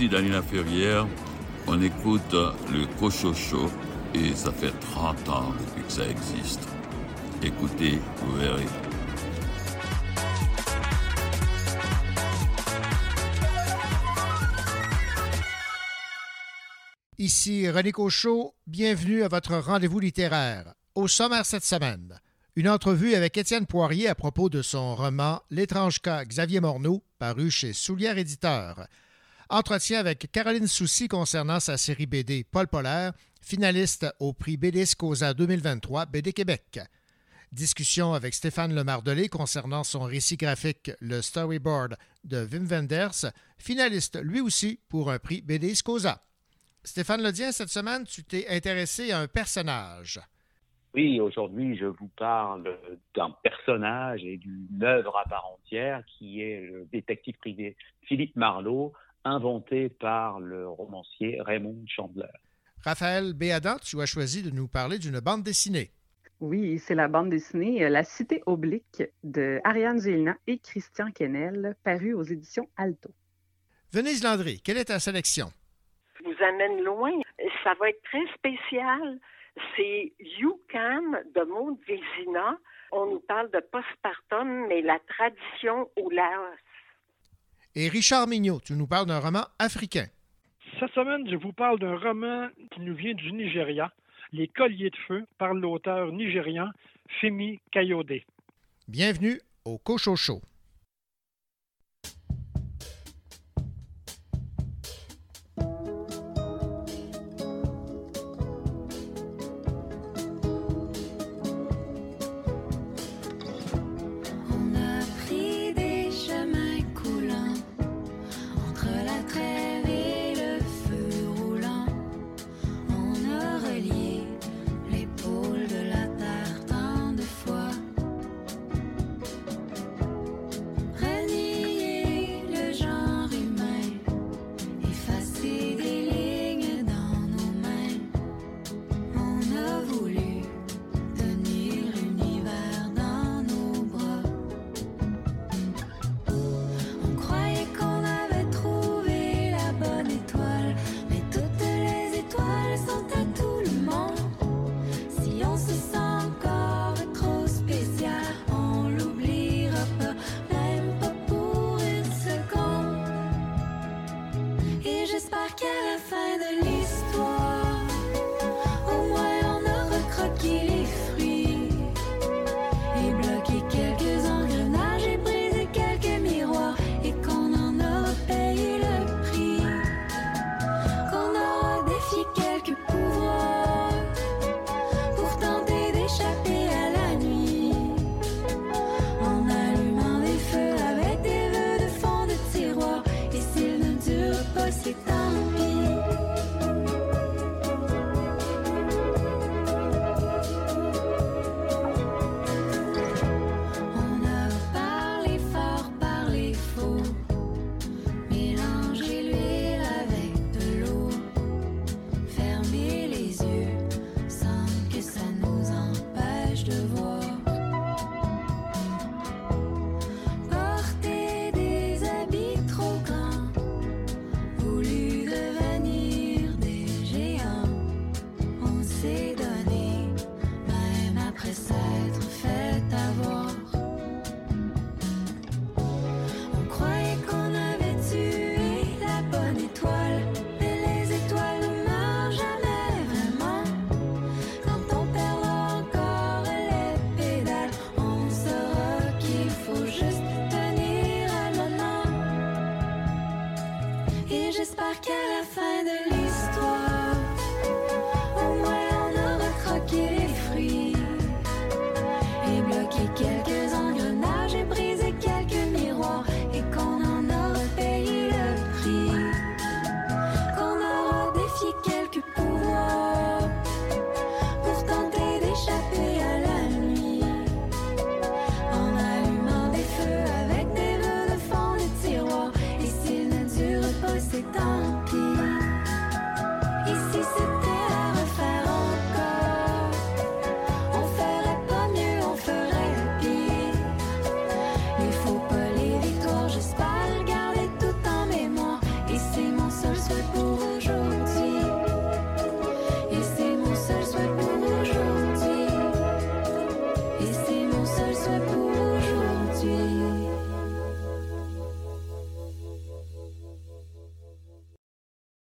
ici. On écoute le Cochocho et ça fait 30 ans depuis que ça existe. Écoutez, vous verrez. Ici René Cochot, bienvenue à votre rendez-vous littéraire. Au sommaire cette semaine, une entrevue avec Étienne Poirier à propos de son roman L'étrange cas Xavier Morneau, paru chez Soulière Éditeur. Entretien avec Caroline Soucy concernant sa série BD Paul Polaire, finaliste au prix BD Scosa 2023 BD Québec. Discussion avec Stéphane Lemardelé concernant son récit graphique Le Storyboard de Wim Wenders, finaliste lui aussi pour un prix BD Scosa. Stéphane Ledien, cette semaine, tu t'es intéressé à un personnage. Oui, aujourd'hui, je vous parle d'un personnage et d'une œuvre à part entière qui est le détective privé Philippe Marlowe, inventé par le romancier Raymond Chandler. Raphaël Béadan, tu as choisi de nous parler d'une bande dessinée. Oui, c'est la bande dessinée La Cité oblique de Ariane Gélina et Christian Kennel, parue aux éditions Alto. Venise Landry, quelle est ta sélection? vous amène loin. Ça va être très spécial. C'est You Can de Maud Vézina. On nous parle de postpartum, mais la tradition au Laos. Et Richard Mignot, tu nous parles d'un roman africain. Cette semaine, je vous parle d'un roman qui nous vient du Nigeria, Les Colliers de Feu, par l'auteur nigérian Femi Kayode. Bienvenue au Cochocho.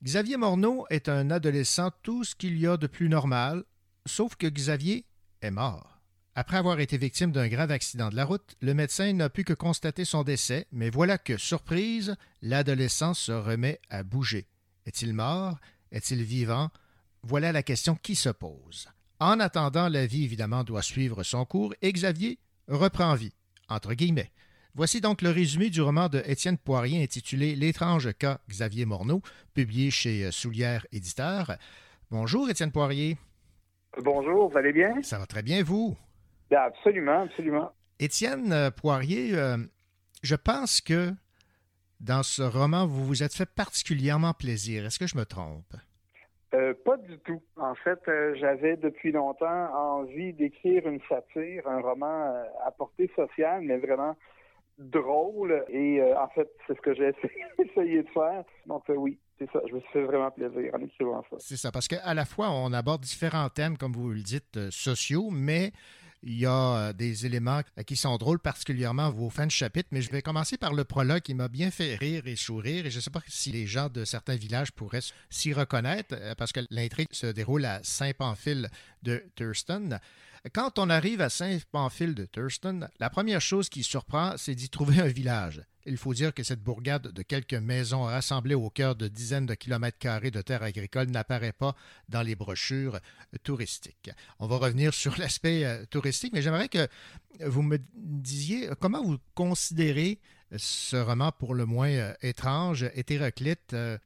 Xavier Morneau est un adolescent tout ce qu'il y a de plus normal, sauf que Xavier est mort. Après avoir été victime d'un grave accident de la route, le médecin n'a pu que constater son décès, mais voilà que, surprise, l'adolescent se remet à bouger. Est-il mort? Est-il vivant? Voilà la question qui se pose. En attendant, la vie évidemment doit suivre son cours et Xavier reprend vie, entre. Voici donc le résumé du roman de Étienne Poirier intitulé L'étrange cas Xavier Morneau, publié chez Soulière Éditeur. Bonjour Étienne Poirier. Bonjour, vous allez bien? Ça va très bien, vous? Ben, absolument, absolument. Étienne euh, Poirier, euh, je pense que dans ce roman, vous vous êtes fait particulièrement plaisir. Est-ce que je me trompe? Euh, pas du tout. En fait, euh, j'avais depuis longtemps envie d'écrire une satire, un roman euh, à portée sociale, mais vraiment drôle. Et euh, en fait, c'est ce que j'ai essayé de faire. Donc euh, oui, c'est ça. Je me suis fait vraiment plaisir en écrivant ça. C'est ça, parce qu'à la fois, on aborde différents thèmes, comme vous le dites, euh, sociaux, mais il y a des éléments qui sont drôles, particulièrement vos fins de chapitre. Mais je vais commencer par le prologue qui m'a bien fait rire et sourire. Et je ne sais pas si les gens de certains villages pourraient s'y reconnaître, parce que l'intrigue se déroule à Saint-Pamphile de Thurston. Quand on arrive à Saint-Pamphile de Thurston, la première chose qui surprend, c'est d'y trouver un village. Il faut dire que cette bourgade de quelques maisons rassemblées au cœur de dizaines de kilomètres carrés de terres agricoles n'apparaît pas dans les brochures touristiques. On va revenir sur l'aspect euh, touristique, mais j'aimerais que vous me disiez comment vous considérez ce roman pour le moins euh, étrange, hétéroclite. euh,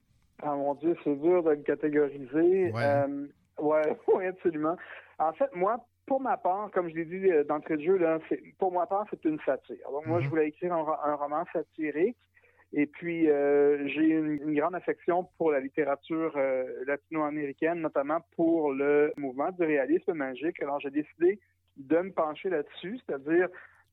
Ah mon Dieu, c'est dur de le catégoriser. Ouais. Euh, ouais, ouais, absolument. En fait, moi, pour ma part, comme je l'ai dit euh, d'entrée de jeu, là, pour ma part, c'est une satire. Donc moi, Mhm. je voulais écrire un, un roman satirique. Et puis, euh, j'ai une, une grande affection pour la littérature euh, latino-américaine, notamment pour le mouvement du réalisme magique. Alors, j'ai décidé de me pencher là-dessus, c'est-à-dire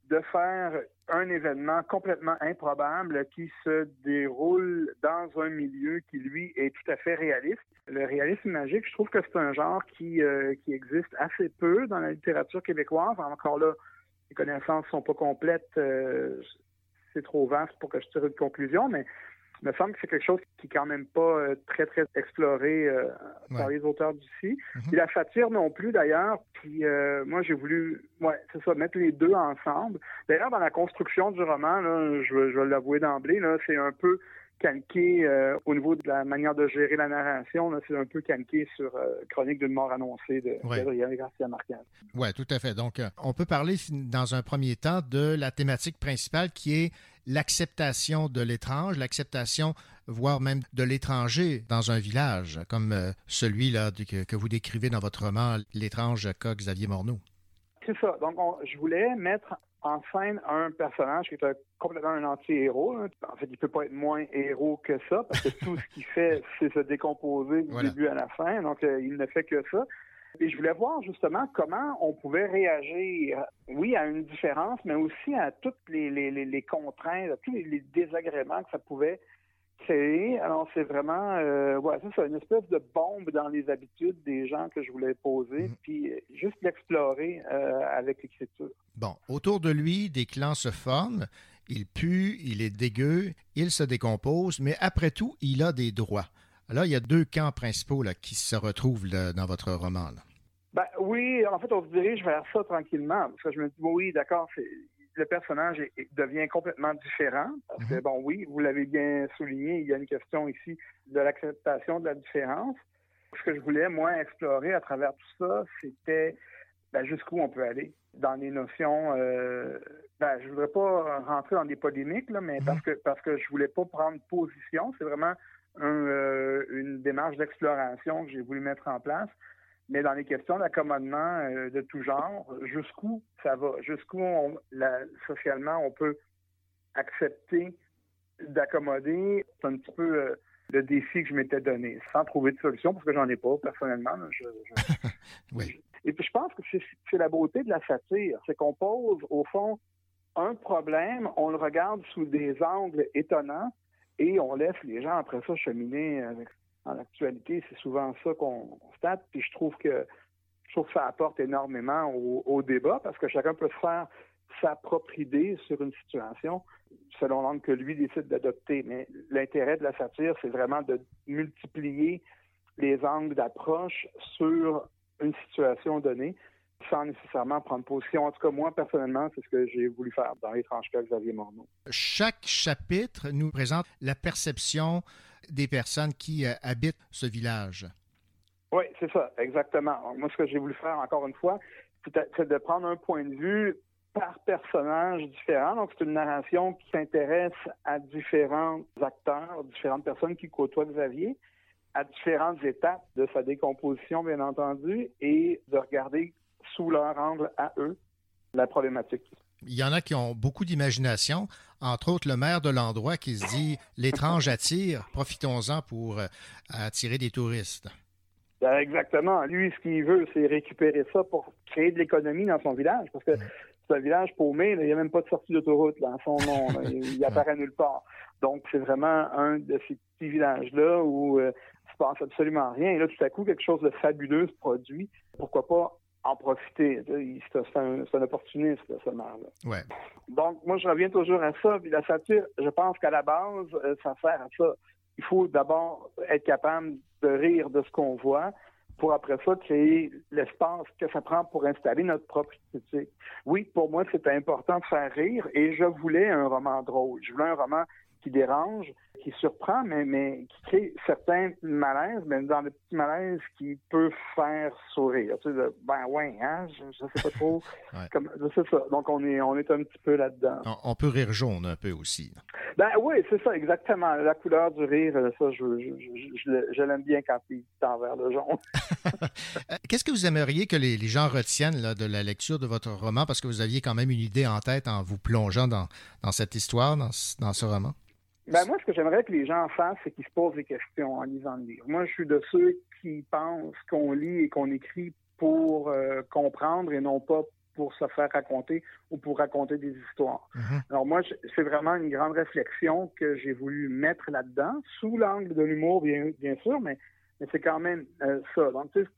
de faire un événement complètement improbable qui se déroule dans un milieu qui, lui, est tout à fait réaliste. Le réalisme magique, je trouve que c'est un genre qui, euh, qui existe assez peu dans la littérature québécoise. Encore là, les connaissances sont pas complètes. euh, c'est trop vaste pour que je tire une conclusion, mais me semble que c'est quelque chose qui est quand même pas euh, très, très exploré euh, par les auteurs d'ici. Puis la satire non plus, d'ailleurs. Puis euh, moi, j'ai voulu, ouais, c'est ça, mettre les deux ensemble. D'ailleurs, dans la construction du roman, là, je, vais- je vais l'avouer d'emblée, là, c'est un peu calqué euh, au niveau de la manière de gérer la narration. C'est un peu calqué sur euh, Chronique d'une mort annoncée de Ouais. Gabriel Garcia Marquez. Oui, tout à fait. Donc, euh, on peut parler dans un premier temps de la thématique principale qui est l'acceptation de l'étrange, l'acceptation, voire même de l'étranger dans un village, comme celui-là que, que vous décrivez dans votre roman, L'étrange cas Xavier Morneau. C'est ça. Donc, on- je voulais mettre en scène un personnage qui est un- complètement un anti-héros. hein. En fait, il peut pas être moins héros que ça, parce que tout ce qu'il fait, c'est se décomposer du Voilà. début à la fin. Donc, euh, il ne fait que ça. Et je voulais voir justement comment on pouvait réagir, oui, à une différence, mais aussi à toutes les, les, les, les contraintes, à tous les, les désagréments que ça pouvait Alors, c'est vraiment, euh, ouais, c'est une espèce de bombe dans les habitudes des gens que je voulais poser, Mhm. puis euh, juste l'explorer euh, avec l'écriture. Bon, autour de lui, des clans se forment. Il pue, il est dégueu, il se décompose, mais après tout, il a des droits. Alors, il y a deux camps principaux là, qui se retrouvent là, dans votre roman. là. Ben oui, en fait, on se dirige vers ça tranquillement. Parce que je me dis, oui, d'accord, c'est- le personnage est- est- devient complètement différent. Parce que, Mhm. bon, oui, vous l'avez bien souligné, il y a une question ici de l'acceptation de la différence. Ce que je voulais, moi, explorer à travers tout ça, c'était ben, jusqu'où on peut aller dans les notions. Euh, ben, je voudrais pas rentrer dans des polémiques, là, mais Mhm. parce que parce que je voulais pas prendre position. C'est vraiment un, euh, une démarche d'exploration que j'ai voulu mettre en place. Mais dans les questions d'accommodement euh, de tout genre, jusqu'où ça va, jusqu'où on- la- socialement on peut accepter d'accommoder, c'est un petit peu euh, le défi que je m'étais donné, sans trouver de solution, parce que j'en ai pas personnellement. là. Je- je- Oui. Et puis je pense que c'est c'est la beauté de la satire, c'est qu'on pose au fond un problème, on le regarde sous des angles étonnants et on laisse les gens après ça cheminer avec dans l'actualité, c'est souvent ça qu'on constate. Puis je trouve que je trouve ça apporte énormément au, au débat parce que chacun peut se faire sa propre idée sur une situation selon l'angle que lui décide d'adopter. Mais l'intérêt de la satire, c'est vraiment de multiplier les angles d'approche sur une situation donnée sans nécessairement prendre position. En tout cas, moi, personnellement, c'est ce que j'ai voulu faire dans l'étrange cas Xavier Morneau. Chaque chapitre nous présente la perception des personnes qui euh, habitent ce village. Oui, c'est ça, exactement. Moi, ce que j'ai voulu faire, encore une fois, c'est de prendre un point de vue par personnage différent. Donc, c'est une narration qui s'intéresse à différents acteurs, différentes personnes qui côtoient Xavier, à différentes étapes de sa décomposition, bien entendu, et de regarder sous leur angle à eux la problématique. Il y en a qui ont beaucoup d'imagination, entre autres le maire de l'endroit qui se dit l'étrange attire, profitons-en pour euh, attirer des touristes. Ben, exactement. Lui, ce qu'il veut, c'est récupérer ça pour créer de l'économie dans son village, parce que c'est un village paumé, il n'y a même pas de sortie d'autoroute dans son nom, il, apparaît nulle part. Donc, c'est vraiment un de ces petits villages-là où euh, il se passe absolument rien. Et là, tout à coup, quelque chose de fabuleux se produit. Pourquoi pas en profiter. C'est un, un, opportuniste, ce maire-là. Ouais. Donc, moi, je reviens toujours à ça. Puis la satire, je pense qu'à la base, euh, ça sert à ça. Il faut d'abord être capable de rire de ce qu'on voit pour après ça créer l'espace que ça prend pour installer notre propre critique. Oui, pour moi, c'était important de faire rire et je voulais un roman drôle. Je voulais un roman qui dérange, qui surprend, mais, mais qui crée certains malaises, mais dans le petit malaise qui peut faire sourire. Tu sais, ben ouais, hein, je, ne sais pas trop. comme, c'est ça. Donc on est, on est un petit peu là-dedans. On, peut rire jaune un peu aussi. Ben oui, c'est ça, exactement. La couleur du rire, ça, je, je, je l'aime bien quand il tend vers le jaune. Euh, qu'est-ce que vous aimeriez que les, les gens retiennent là, de la lecture de votre roman, parce que vous aviez quand même une idée en tête en vous plongeant dans, dans cette histoire, dans, dans ce roman? Ben moi, ce que j'aimerais que les gens fassent, c'est qu'ils se posent des questions en lisant le livre. Moi, je suis de ceux qui pensent qu'on lit et qu'on écrit pour euh, comprendre et non pas pour se faire raconter ou pour raconter des histoires. Mm-hmm. Alors moi, c'est vraiment une grande réflexion que j'ai voulu mettre là-dedans, sous l'angle de l'humour, bien, bien sûr, mais, mais c'est quand même euh, ça. Donc, tu sais,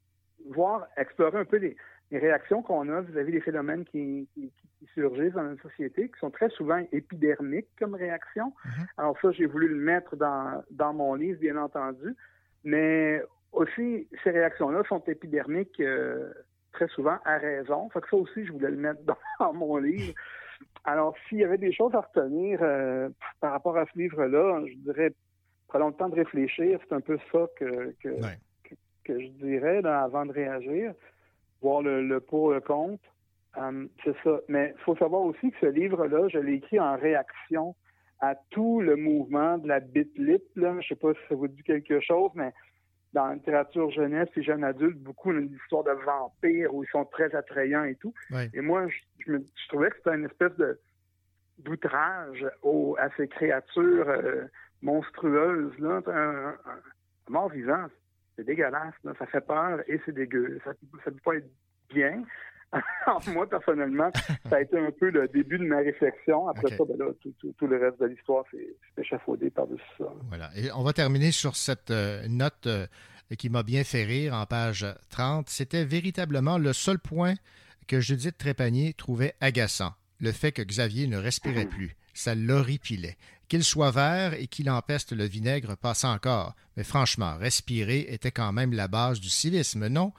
voir, explorer un peu les, les réactions qu'on a vis-à-vis des phénomènes qui, qui, surgissent dans notre société, qui sont très souvent épidermiques comme réaction. Mhm. Alors ça, j'ai voulu le mettre dans, dans mon livre, bien entendu. Mais aussi, ces réactions-là sont épidermiques euh, très souvent à raison. Fait que ça aussi, je voulais le mettre dans, mon livre. Alors, s'il y avait des choses à retenir euh, par rapport à ce livre-là, je dirais, prenons le temps de réfléchir. C'est un peu ça que, que, que, je dirais avant de réagir voir le, le pour, le contre. Euh, c'est ça. Mais il faut savoir aussi que ce livre-là, je l'ai écrit en réaction à tout le mouvement de la bit-lit. Je ne sais pas si ça vous dit quelque chose, mais dans la littérature jeunesse et jeune adulte, beaucoup d'histoires de vampires où ils sont très attrayants et tout. Et moi, je, trouvais que c'était une espèce de d'outrage à ces créatures euh, monstrueuses, là, un, mort vivant c'est dégueulasse, ça fait peur et c'est dégueu. Ça ne peut pas être bien. moi, personnellement, ça a été un peu le début de ma réflexion. Après ça, ben tout, le reste de l'histoire, c'est échafaudé par-dessus ça. Voilà. Et on va terminer sur cette euh, note euh, qui m'a bien fait rire en page 30. C'était véritablement le seul point que Judith Trépanier trouvait agaçant. Le fait que Xavier ne respirait plus. Ça l'horripilait. Qu'il soit vert et qu'il empeste le vinaigre passe encore, mais franchement, respirer était quand même la base du civisme, non?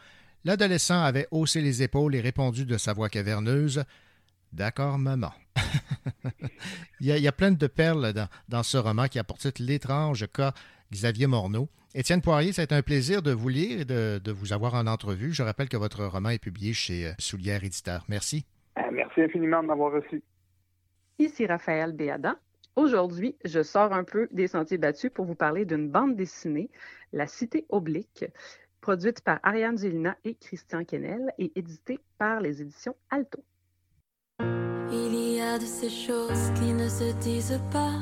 L'adolescent avait haussé les épaules et répondu de sa voix caverneuse D'accord, maman. il, y a, plein de perles dans, ce roman qui a pour titre L'étrange cas Xavier Morneau. Étienne Poirier, c'est un plaisir de vous lire et de, vous avoir en entrevue. Je rappelle que votre roman est publié chez euh, Soulière Éditeur. Merci. Euh, merci infiniment de m'avoir reçu. Ici Raphaël Béadan. Aujourd'hui, je sors un peu des sentiers battus pour vous parler d'une bande dessinée, La Cité Oblique, produite par Ariane Zélina et Christian Kennel et éditée par les éditions Alto. Il y a de ces choses qui ne se disent pas,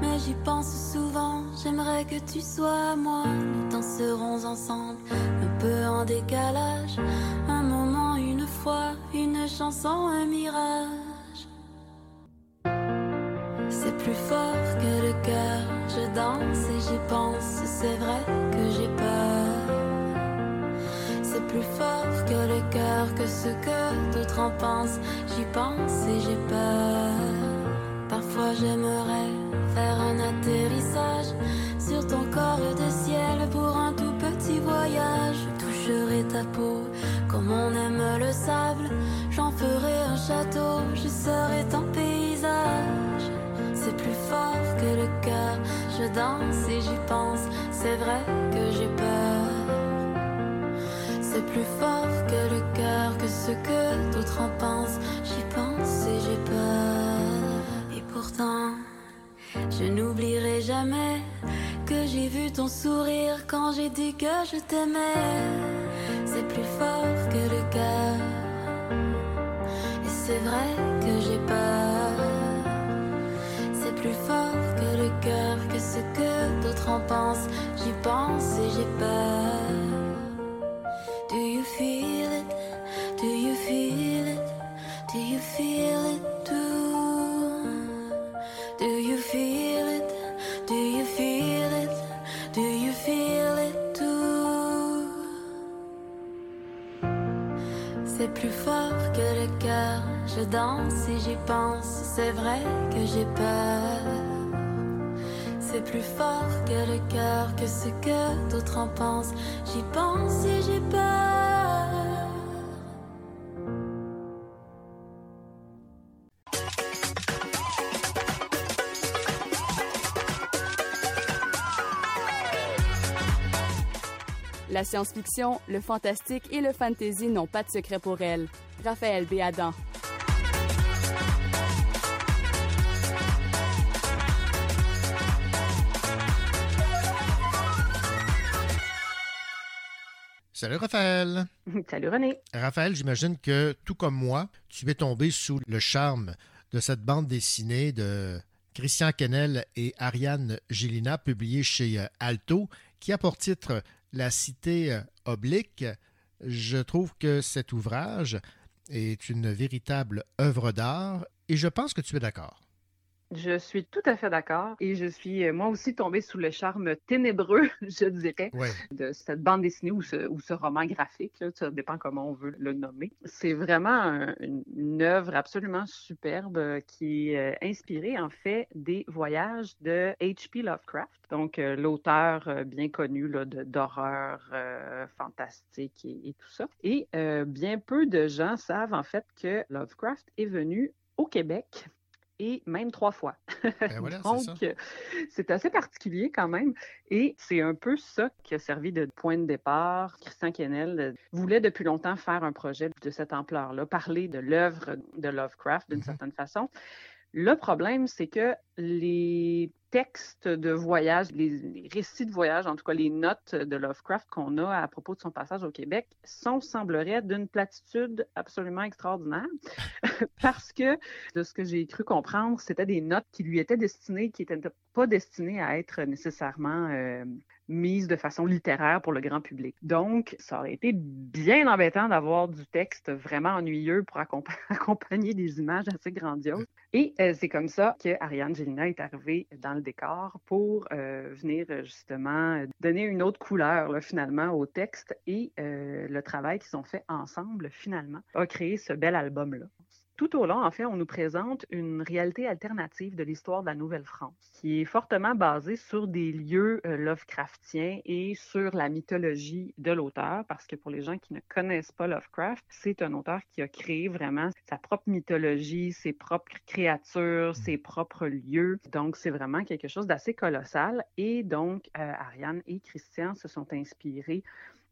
mais j'y pense souvent. J'aimerais que tu sois moi. Nous danserons ensemble, un peu en décalage. Un moment, une fois, une chanson, un mirage. C'est plus fort que le cœur, je danse et j'y pense, c'est vrai que j'ai peur. C'est plus fort que le cœur, que ce que d'autres en pensent, j'y pense et j'ai peur. j'aimerais faire un atterrissage sur ton corps de ciel pour un tout petit voyage. Je toucherai ta peau comme on aime le sable. J'en ferai un château, je serai ton je danse et j'y pense. C'est vrai que j'ai peur. C'est plus fort que le cœur, que ce que d'autres en pensent. J'y pense et j'ai peur. Et pourtant, je n'oublierai jamais que j'ai vu ton sourire quand j'ai dit que je t'aimais. C'est plus fort que le cœur. Et c'est vrai que j'ai peur. Plus fort que le cœur, que ce que d'autres en pensent. J'y pense et j'ai peur. Do you feel it? Do you feel it? Do you feel it too? Do you feel it? Do you feel it? Do you feel it too? C'est plus fort que le cœur, je danse et j'y pense, c'est vrai que j'ai peur. C'est plus fort que le cœur, que ce que d'autres en pensent, j'y pense et j'ai peur. La science-fiction, le fantastique et le fantasy n'ont pas de secret pour elle. Raphaël Béadan. Salut Raphaël. Salut René. Raphaël, j'imagine que tout comme moi, tu es tombé sous le charme de cette bande dessinée de Christian Kennel et Ariane Gélina, publiée chez euh, Alto, qui a pour titre La cité euh, oblique. Je trouve que cet ouvrage est une véritable œuvre d'art et je pense que tu es d'accord. Je suis tout à fait d'accord et je suis euh, moi aussi tombée sous le charme ténébreux, je dirais, Ouais. de cette bande dessinée ou ce, ou ce roman graphique, là, ça dépend comment on veut le nommer. C'est vraiment un- une, œuvre absolument superbe euh, qui est euh, inspirée en fait des voyages de H.P. Lovecraft, donc l'auteur bien connu là, de- d'horreur euh, fantastique et, et tout ça. Et euh, bien peu de gens savent en fait que Lovecraft est venu au Québec et même trois fois. Ben voilà, Donc, euh, c'est assez particulier quand même. Et c'est un peu ça qui a servi de point de départ. Christian Kennel euh, voulait depuis longtemps faire un projet de cette ampleur-là, parler de l'œuvre de Lovecraft d'une Mhm. certaine façon. Le problème, c'est que les textes de voyage, les, récits de voyage, en tout cas les notes de Lovecraft qu'on a à propos de son passage au Québec, sont, semblerait, d'une platitude absolument extraordinaire. Parce que, de ce que j'ai cru comprendre, c'était des notes qui lui étaient destinées, qui n'étaient pas destinées à être nécessairement euh, mises de façon littéraire pour le grand public. Donc, ça aurait été bien embêtant d'avoir du texte vraiment ennuyeux pour accompa- accompagner des images assez grandioses. Et euh, c'est comme ça que Ariane Gélina est arrivée dans le décor pour euh, venir euh, justement donner une autre couleur finalement au texte et le travail qu'ils ont fait ensemble finalement a créé ce bel album-là. Tout au long, en fait, on nous présente une réalité alternative de l'histoire de la Nouvelle-France, qui est fortement basée sur des lieux euh, Lovecraftiens et sur la mythologie de l'auteur, parce que pour les gens qui ne connaissent pas Lovecraft, c'est un auteur qui a créé vraiment sa propre mythologie, ses propres créatures, ses propres lieux. Donc, c'est vraiment quelque chose d'assez colossal. Et donc, euh, Ariane et Christian se sont inspirés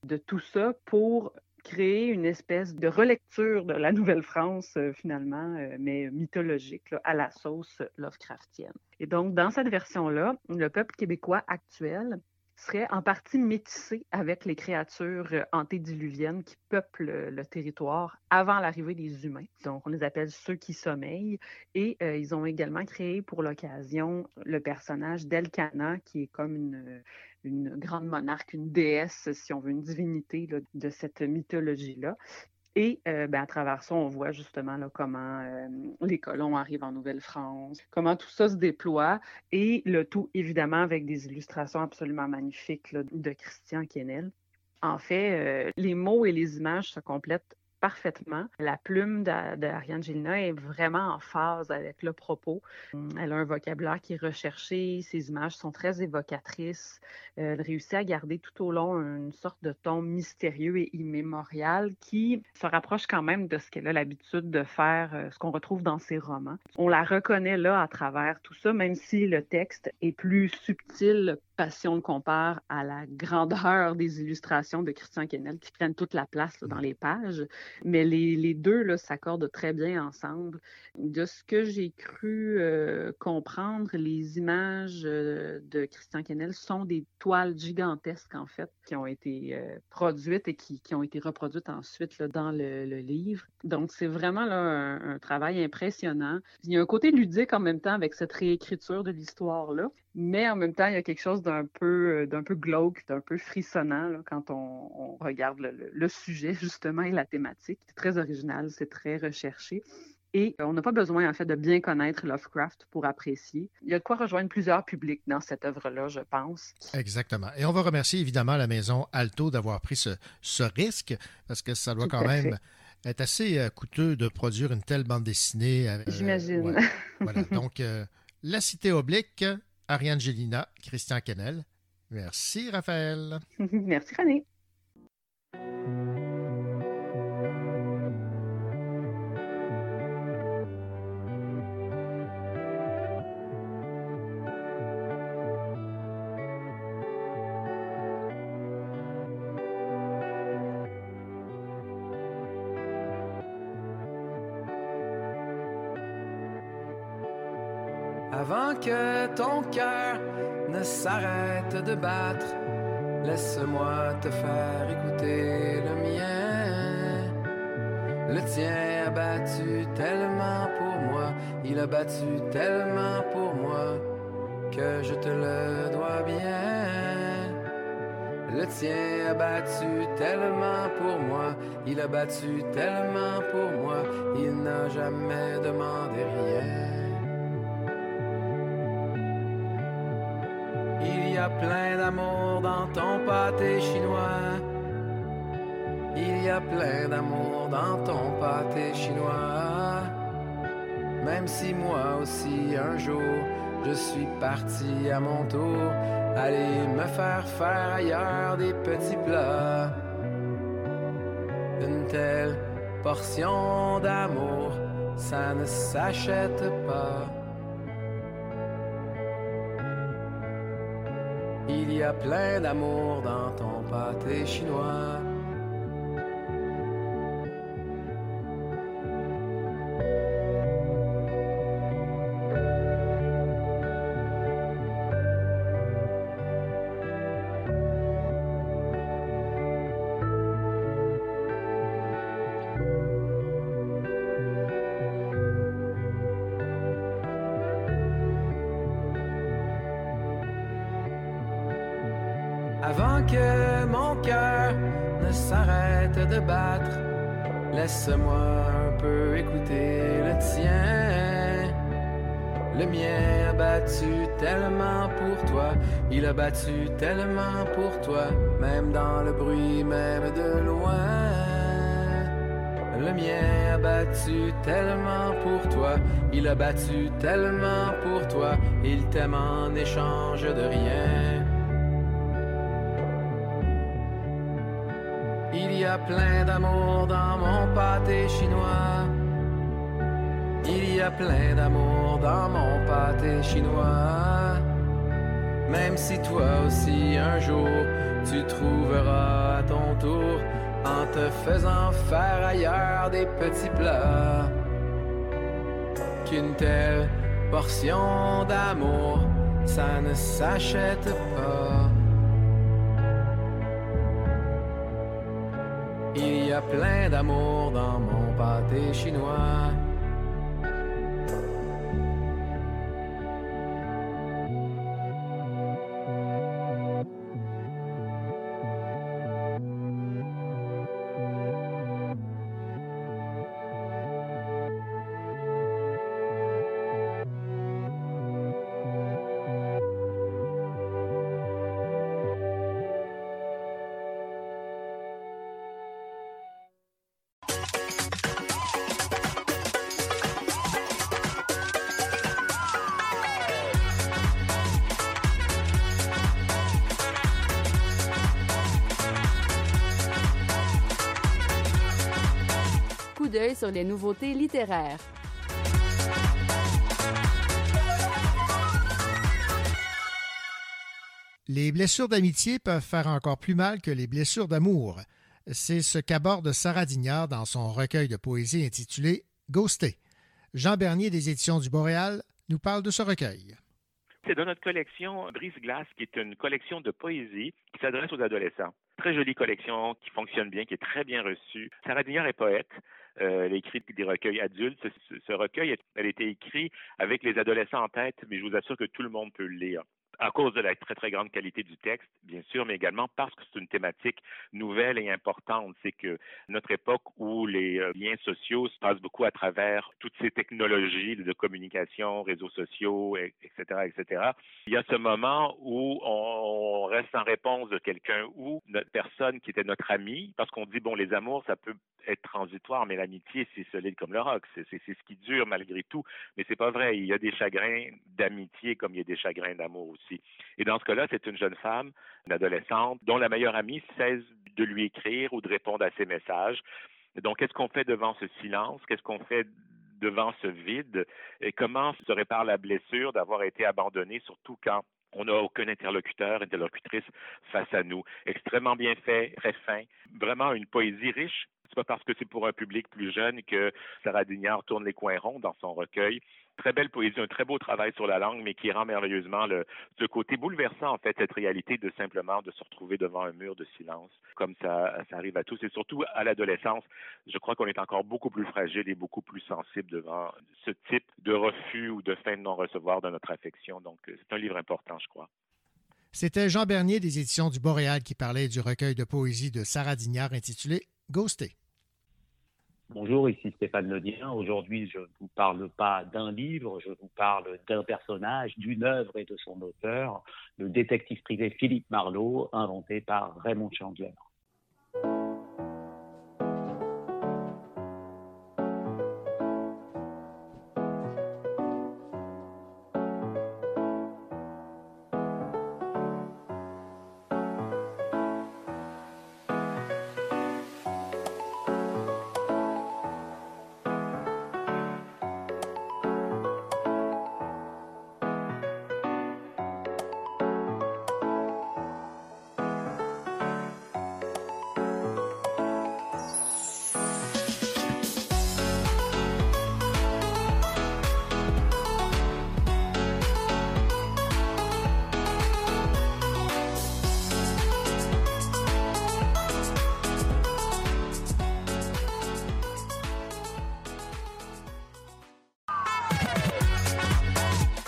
de tout ça pour créer une espèce de relecture de la Nouvelle-France, euh, finalement, euh, mais mythologique, à la sauce Lovecraftienne. Et donc, dans cette version-là, le peuple québécois actuel serait en partie métissé avec les créatures euh, antédiluviennes qui peuplent euh, le territoire avant l'arrivée des humains. Donc, on les appelle ceux qui sommeillent. Et euh, ils ont également créé pour l'occasion le personnage d'Elkana, qui est comme une, grande monarque, une déesse, si on veut, une divinité de cette mythologie-là. Et ben, à travers ça, on voit justement comment les colons arrivent en Nouvelle-France, comment tout ça se déploie, et le tout évidemment avec des illustrations absolument magnifiques de Christian Kennel. En fait, les mots et les images se complètent parfaitement. La plume d'Ariane Gélina est vraiment en phase avec le propos. Elle a un vocabulaire qui est recherché, ses images sont très évocatrices. Elle réussit à garder tout au long une sorte de ton mystérieux et immémorial qui se rapproche quand même de ce qu'elle a l'habitude de faire, euh, ce qu'on retrouve dans ses romans. On la reconnaît là à travers tout ça, même si le texte est plus subtil, passion le compare à la grandeur des illustrations de Christian Kennel qui prennent toute la place dans les pages. Mais les, deux s'accordent très bien ensemble. De ce que j'ai cru euh, comprendre, les images euh, de Christian Kennel sont des toiles gigantesques, en fait, qui ont été euh, produites et qui, ont été reproduites ensuite dans le, livre. Donc, c'est vraiment là, un, travail impressionnant. Il y a un côté ludique en même temps avec cette réécriture de l'histoire-là, mais en même temps, il y a quelque chose d'un peu, d'un peu glauque, d'un peu frissonnant quand on, regarde le, sujet, justement, et la thématique. C'est très original, c'est très recherché. Et on n'a pas besoin, en fait, de bien connaître Lovecraft pour apprécier. Il y a de quoi rejoindre plusieurs publics dans cette œuvre-là, je pense. Exactement. Et on va remercier évidemment la maison Alto d'avoir pris ce, risque, parce que ça doit quand même être assez euh, coûteux de produire une telle bande dessinée. Euh, J'imagine. voilà. Donc, euh, La Cité oblique, Ariane Gélina, Christian Kennel. Merci, Raphaël. Merci, René. Ton cœur ne s'arrête de battre, laisse-moi te faire écouter le mien. Le tien a battu tellement pour moi, il a battu tellement pour moi que je te le dois bien. Le tien a battu tellement pour moi, il a battu tellement pour moi, il n'a jamais demandé rien. A plein d'amour dans ton pâté chinois. Il y a plein d'amour dans ton pâté chinois. Même si moi aussi un jour je suis parti à mon tour, aller me faire faire ailleurs des petits plats. Une telle portion d'amour, ça ne s'achète pas. Il y a plein d'amour dans ton pâté chinois. A battu tellement pour toi, même dans le bruit, même de loin. Le mien a battu tellement pour toi, il a battu tellement pour toi, il t'aime en échange de rien. Il y a plein d'amour dans mon pâté chinois. Il y a plein d'amour dans mon pâté chinois. Même si toi aussi un jour tu trouveras à ton tour en te faisant faire ailleurs des petits plats. Qu'une telle portion d'amour, ça ne s'achète pas. Il y a plein d'amour dans mon pâté chinois. Sur les nouveautés littéraires. Les blessures d'amitié peuvent faire encore plus mal que les blessures d'amour. C'est ce qu'aborde Sarah Dignard dans son recueil de poésie intitulé Ghosté. Jean Bernier des éditions du Boréal nous parle de ce recueil. C'est dans notre collection Brise-Glace, qui est une collection de poésie qui s'adresse aux adolescents. Très jolie collection qui fonctionne bien, qui est très bien reçue. Sarah Dignard est poète. Euh, a écrit des recueils adultes. Ce, ce recueil, elle a été écrit avec les adolescents en tête, mais je vous assure que tout le monde peut le lire à cause de la très, très grande qualité du texte, bien sûr, mais également parce que c'est une thématique nouvelle et importante. C'est que notre époque où les euh, liens sociaux se passent beaucoup à travers toutes ces technologies de communication, réseaux sociaux, etc., etc., il y a ce moment où on reste sans réponse de quelqu'un ou notre personne qui était notre ami, parce qu'on dit, bon, les amours, ça peut être transitoire, mais l'amitié, c'est solide comme le roc. C'est ce qui dure malgré tout. Mais c'est pas vrai. Il y a des chagrins d'amitié comme il y a des chagrins d'amour aussi. Et dans ce cas-là, c'est une jeune femme, une adolescente, dont la meilleure amie cesse de lui écrire ou de répondre à ses messages. Donc, qu'est-ce qu'on fait devant ce silence? Qu'est-ce qu'on fait devant ce vide? Et comment se répare la blessure d'avoir été abandonné, surtout quand on n'a aucun interlocuteur, interlocutrice face à nous? Extrêmement bien fait, très fin, vraiment une poésie riche c'est pas parce que c'est pour un public plus jeune que Sarah Dignard tourne les coins ronds dans son recueil. Très belle poésie, un très beau travail sur la langue, mais qui rend merveilleusement le, ce côté bouleversant, en fait, cette réalité de simplement de se retrouver devant un mur de silence, comme ça, ça arrive à tous, et surtout à l'adolescence. Je crois qu'on est encore beaucoup plus fragile et beaucoup plus sensible devant ce type de refus ou de fin de non-recevoir de notre affection. Donc, c'est un livre important, je crois. C'était Jean Bernier des éditions du Boréal qui parlait du recueil de poésie de Sarah Dignard intitulé Ghosté. Bonjour, ici Stéphane Ledien. Aujourd'hui, je ne vous parle pas d'un livre, je vous parle d'un personnage, d'une œuvre et de son auteur, le détective privé Philippe Marlowe, inventé par Raymond Chandler.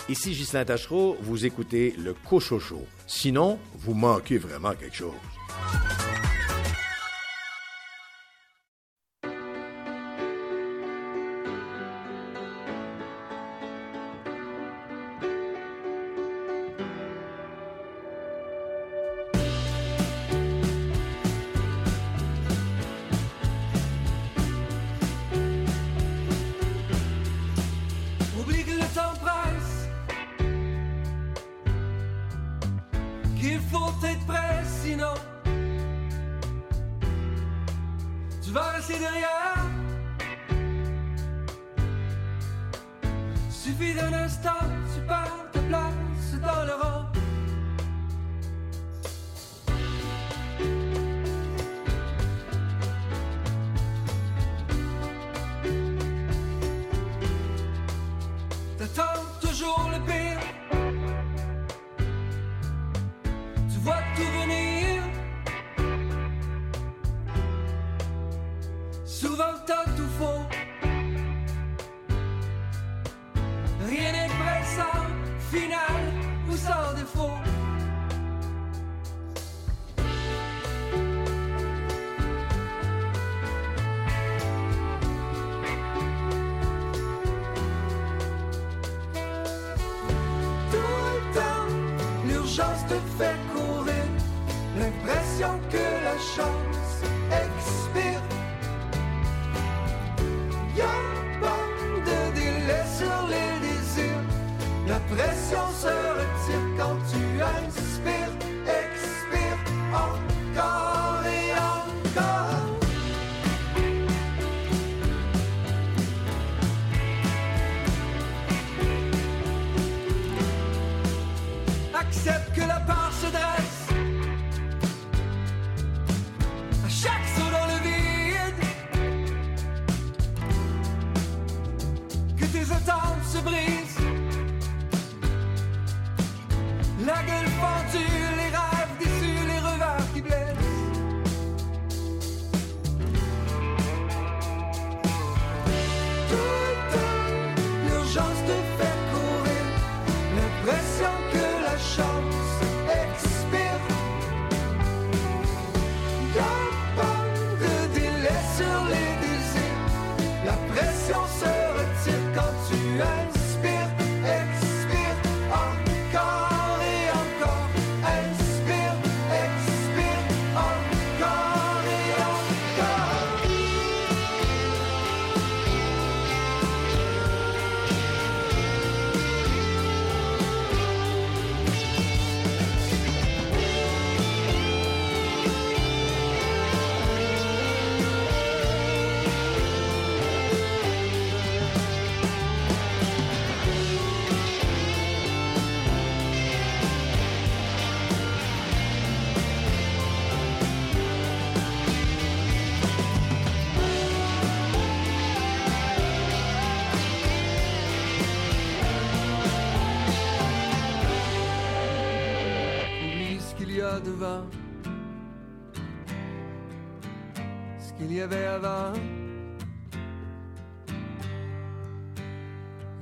Ici Ghislain Tachereau, vous écoutez le Cochocho. Sinon, vous manquez vraiment quelque chose. Devant, ce qu'il y avait avant.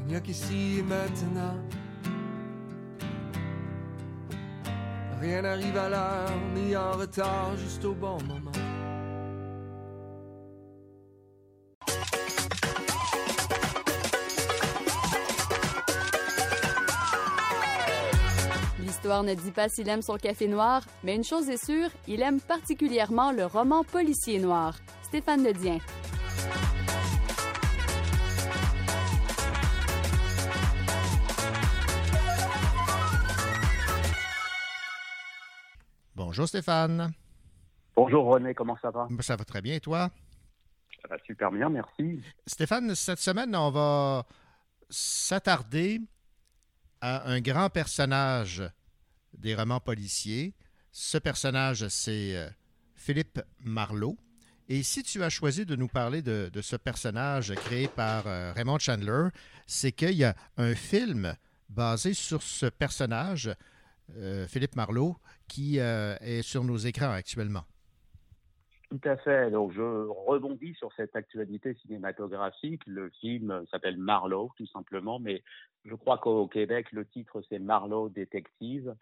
Il n'y a qu'ici et maintenant. Rien n'arrive à l'heure, ni en retard, juste au bon moment. Ne dit pas s'il aime son café noir, mais une chose est sûre, il aime particulièrement le roman policier noir. Stéphane Ledien. Bonjour Stéphane. Bonjour René, comment ça va? Ça va très bien, et toi? Ça va super bien, merci. Stéphane, cette semaine, on va s'attarder à un grand personnage des romans policiers. Ce personnage, c'est euh, Philippe Marlowe. Et si tu as choisi de nous parler de, ce personnage créé par euh, Raymond Chandler, c'est qu'il y a un film basé sur ce personnage, euh, Philippe Marlowe, qui est sur nos écrans actuellement. Tout à fait. Donc, je rebondis sur cette actualité cinématographique. Le film s'appelle Marlowe, tout simplement, mais je crois qu'au Québec, le titre, c'est Marlowe Détective,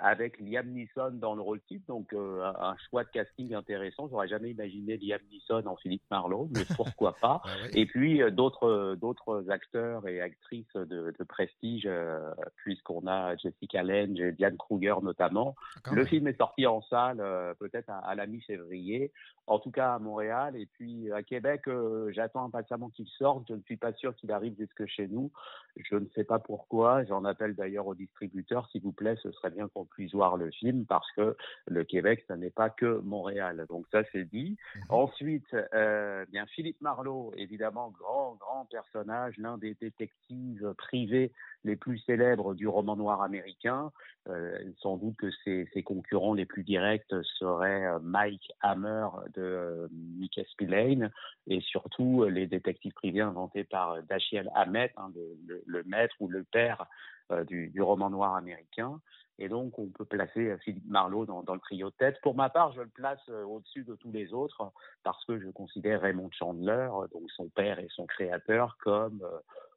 avec Liam Neeson dans le rôle titre. Donc, euh, un choix de casting intéressant. J'aurais jamais imaginé Liam Neeson en Philippe Marlowe, mais pourquoi pas. Et puis, euh, d'autres d'autres acteurs et actrices de, de prestige, euh, puisqu'on a Jessica Lange et Diane Kruger notamment. Le film est sorti en salle euh, peut-être à, à la mi-février, en tout cas à Montréal. Et puis à Québec, euh, j'attends impatiemment qu'il sorte. Je ne suis pas sûr qu'il arrive jusque chez nous. Je ne sais pas pourquoi. J'en appelle d'ailleurs au distributeur. S'il vous plaît, ce serait bien qu'on puisse voir le film parce que le Québec, ce n'est pas que Montréal. Donc ça, c'est dit. Ensuite, euh, bien Philippe Marlowe, évidemment, grand, grand personnage, l'un des détectives privés les plus célèbres du roman noir américain. Euh, sans doute que ses, ses concurrents les plus directs seraient euh, Mike Hammer de euh, Mickey Spillane et surtout les détectives privés inventés par Dashiell Hammett, hein, le, le- le maître ou le père euh, du, du roman noir américain. Et donc, on peut placer euh, Philippe Marlowe dans, dans le trio de tête. Pour ma part, je le place euh, au-dessus de tous les autres parce que je considère Raymond Chandler, euh, donc son père et son créateur, comme